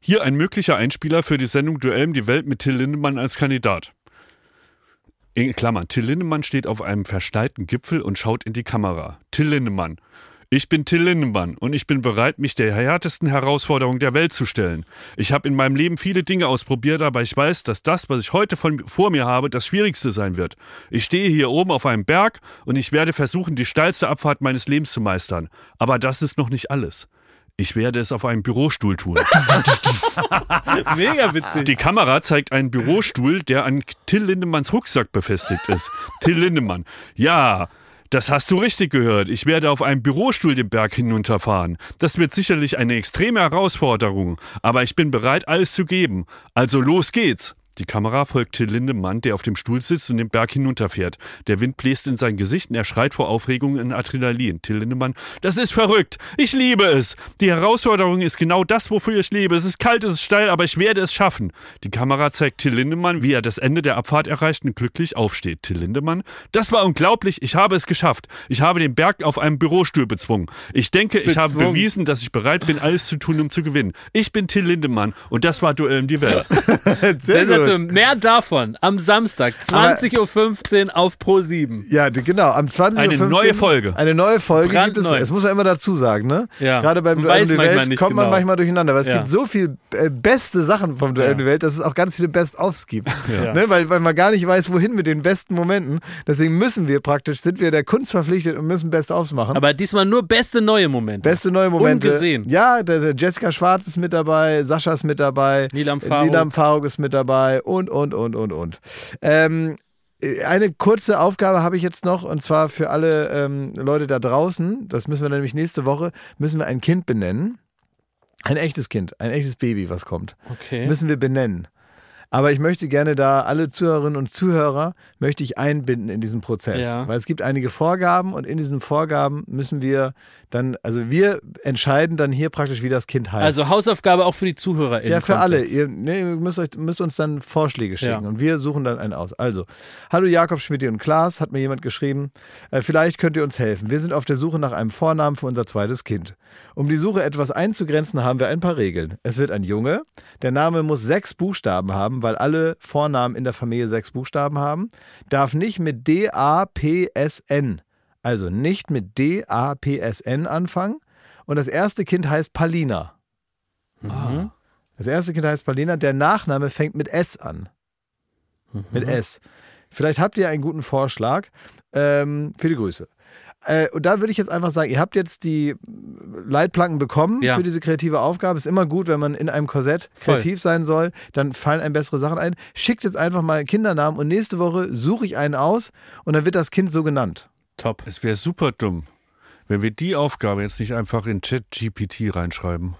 Hier ein möglicher Einspieler für die Sendung Duell um die Welt mit Till Lindemann als Kandidat. In Klammern, Till Lindemann steht auf einem verschneiten Gipfel und schaut in die Kamera. Till Lindemann. Ich bin Till Lindemann und ich bin bereit, mich der härtesten Herausforderung der Welt zu stellen. Ich habe in meinem Leben viele Dinge ausprobiert, aber ich weiß, dass das, was ich heute von, vor mir habe, das Schwierigste sein wird. Ich stehe hier oben auf einem Berg und ich werde versuchen, die steilste Abfahrt meines Lebens zu meistern. Aber das ist noch nicht alles. Ich werde es auf einem Bürostuhl tun. Mega witzig. Die Kamera zeigt einen Bürostuhl, der an Till Lindemanns Rucksack befestigt ist. Till Lindemann. Ja, das hast du richtig gehört. Ich werde auf einem Bürostuhl den Berg hinunterfahren. Das wird sicherlich eine extreme Herausforderung, aber ich bin bereit, alles zu geben. Also los geht's. Die Kamera folgt Till Lindemann, der auf dem Stuhl sitzt und den Berg hinunterfährt. Der Wind bläst in sein Gesicht und er schreit vor Aufregung in Adrenalin. Till Lindemann, das ist verrückt. Ich liebe es. Die Herausforderung ist genau das, wofür ich lebe. Es ist kalt, es ist steil, aber ich werde es schaffen. Die Kamera zeigt Till Lindemann, wie er das Ende der Abfahrt erreicht und glücklich aufsteht. Till Lindemann, das war unglaublich. Ich habe es geschafft. Ich habe den Berg auf einem Bürostuhl bezwungen. Ich denke, ich habe Bezwungen. bewiesen, dass ich bereit bin, alles zu tun, um zu gewinnen. Ich bin Till Lindemann und das war Duell um die Welt. Sehr Gut. Mehr davon am Samstag, 20.15 Uhr auf Pro 7. Ja, genau, am 20.15 Eine Uhr neue Folge. Eine neue Folge gibt es. Brandneu. Das muss man immer dazu sagen, ne? Ja. Gerade beim Man Duell manchmal Welt kommt man genau. manchmal durcheinander, weil es Ja. gibt so viel äh, beste Sachen vom Duell Ja. die Welt, dass es auch ganz viele Best-ofs gibt. Ja. Ne? Weil, weil man gar nicht weiß, wohin mit den besten Momenten. Deswegen müssen wir praktisch, sind wir der Kunst verpflichtet und müssen Best-ofs machen. Aber diesmal nur beste neue Momente. Beste neue Momente. Ungesehen. Ja, der, der Jessica Schwarz ist mit dabei, Sascha ist mit dabei, Nilam Faruk. Nilam Faruk ist mit dabei und, und, und, und, und. Ähm, äh, eine kurze Aufgabe habe ich jetzt noch und zwar für alle ähm, Leute da draußen. Das müssen wir nämlich nächste Woche, müssen wir ein Kind benennen. Ein echtes Kind, ein echtes Baby, was kommt. Okay. Müssen wir benennen. Aber ich möchte gerne da alle Zuhörerinnen und Zuhörer möchte ich einbinden in diesen Prozess. Ja. Weil es gibt einige Vorgaben und in diesen Vorgaben müssen wir dann, also wir entscheiden dann hier praktisch, wie das Kind heißt. Also Hausaufgabe auch für die ZuhörerInnen. Ja, für alle. Ihr, nee, ihr müsst, euch, müsst uns dann Vorschläge schicken Ja. und wir suchen dann einen aus. Also, hallo Jakob, Schmidt und Klaas, hat mir jemand geschrieben. Äh, vielleicht könnt ihr uns helfen. Wir sind auf der Suche nach einem Vornamen für unser zweites Kind. Um die Suche etwas einzugrenzen, haben wir ein paar Regeln. Es wird ein Junge. Der Name muss sechs Buchstaben haben, weil alle Vornamen in der Familie sechs Buchstaben haben. Darf nicht mit D-A-P-S-N, also nicht mit D-A-P-S-N anfangen. Und das erste Kind heißt Palina. Mhm. Das erste Kind heißt Paulina. Der Nachname fängt mit S an. Mit S. Vielleicht habt ihr einen guten Vorschlag. Ähm, viele Grüße. Äh, und da würde ich jetzt einfach sagen, ihr habt jetzt die Leitplanken bekommen Ja. für diese kreative Aufgabe. Ist immer gut, wenn man in einem Korsett Voll. kreativ sein soll, dann fallen einem bessere Sachen ein. Schickt jetzt einfach mal Kindernamen und nächste Woche suche ich einen aus und dann wird das Kind so genannt. Top. Es wäre super dumm, wenn wir die Aufgabe jetzt nicht einfach in ChatGPT reinschreiben.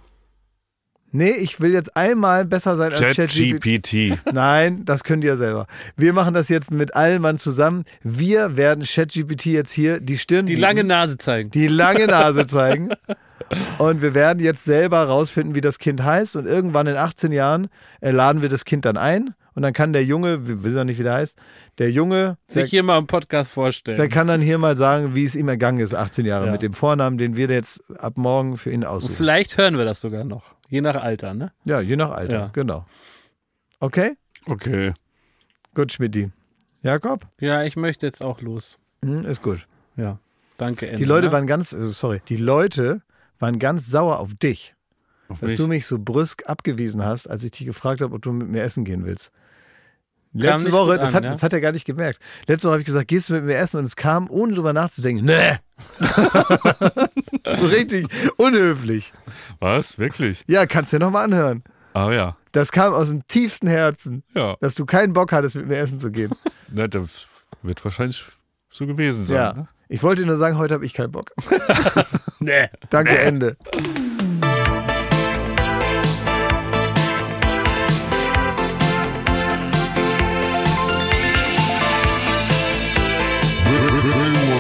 Nee, ich will jetzt einmal besser sein als ChatGPT. Nein, das könnt ihr selber. Wir machen das jetzt mit Allmann zusammen. Wir werden ChatGPT jetzt hier die Stirn Die bieten, lange Nase zeigen. die lange Nase zeigen. Und wir werden jetzt selber rausfinden, wie das Kind heißt. Und irgendwann in 18 Jahren äh, laden wir das Kind dann ein. Und dann kann der Junge, wir wissen ja nicht, wie der heißt, der Junge, der, Sich hier mal im Podcast vorstellen. der kann dann hier mal sagen, wie es ihm ergangen ist, 18 Jahre, Ja. mit dem Vornamen, den wir jetzt ab morgen für ihn aussuchen. Vielleicht hören wir das sogar noch. Je nach Alter, ne? Ja, je nach Alter, Ja. genau. Okay? Okay. Gut, Schmidti. Jakob? Ja, ich möchte jetzt auch los. Hm, ist gut. Ja. Danke, Ende, Die Leute ne? waren ganz, äh, sorry, die Leute waren ganz sauer auf dich, Auf dass mich. du mich so brüsk abgewiesen hast, als ich dich gefragt habe, ob du mit mir essen gehen willst. Letzte Woche, das, an, hat, ja? das hat er gar nicht gemerkt. Letzte Woche habe ich gesagt, gehst du mit mir essen? Und es kam, ohne drüber nachzudenken, nee. so richtig unhöflich. Was? Wirklich? Ja, kannst du dir nochmal anhören. Ah ja. Das kam aus dem tiefsten Herzen, Ja. dass du keinen Bock hattest, mit mir essen zu gehen. Na, das wird wahrscheinlich so gewesen sein. ja. Ne? Ich wollte dir nur sagen, heute habe ich keinen Bock. Nee. Danke, Ende.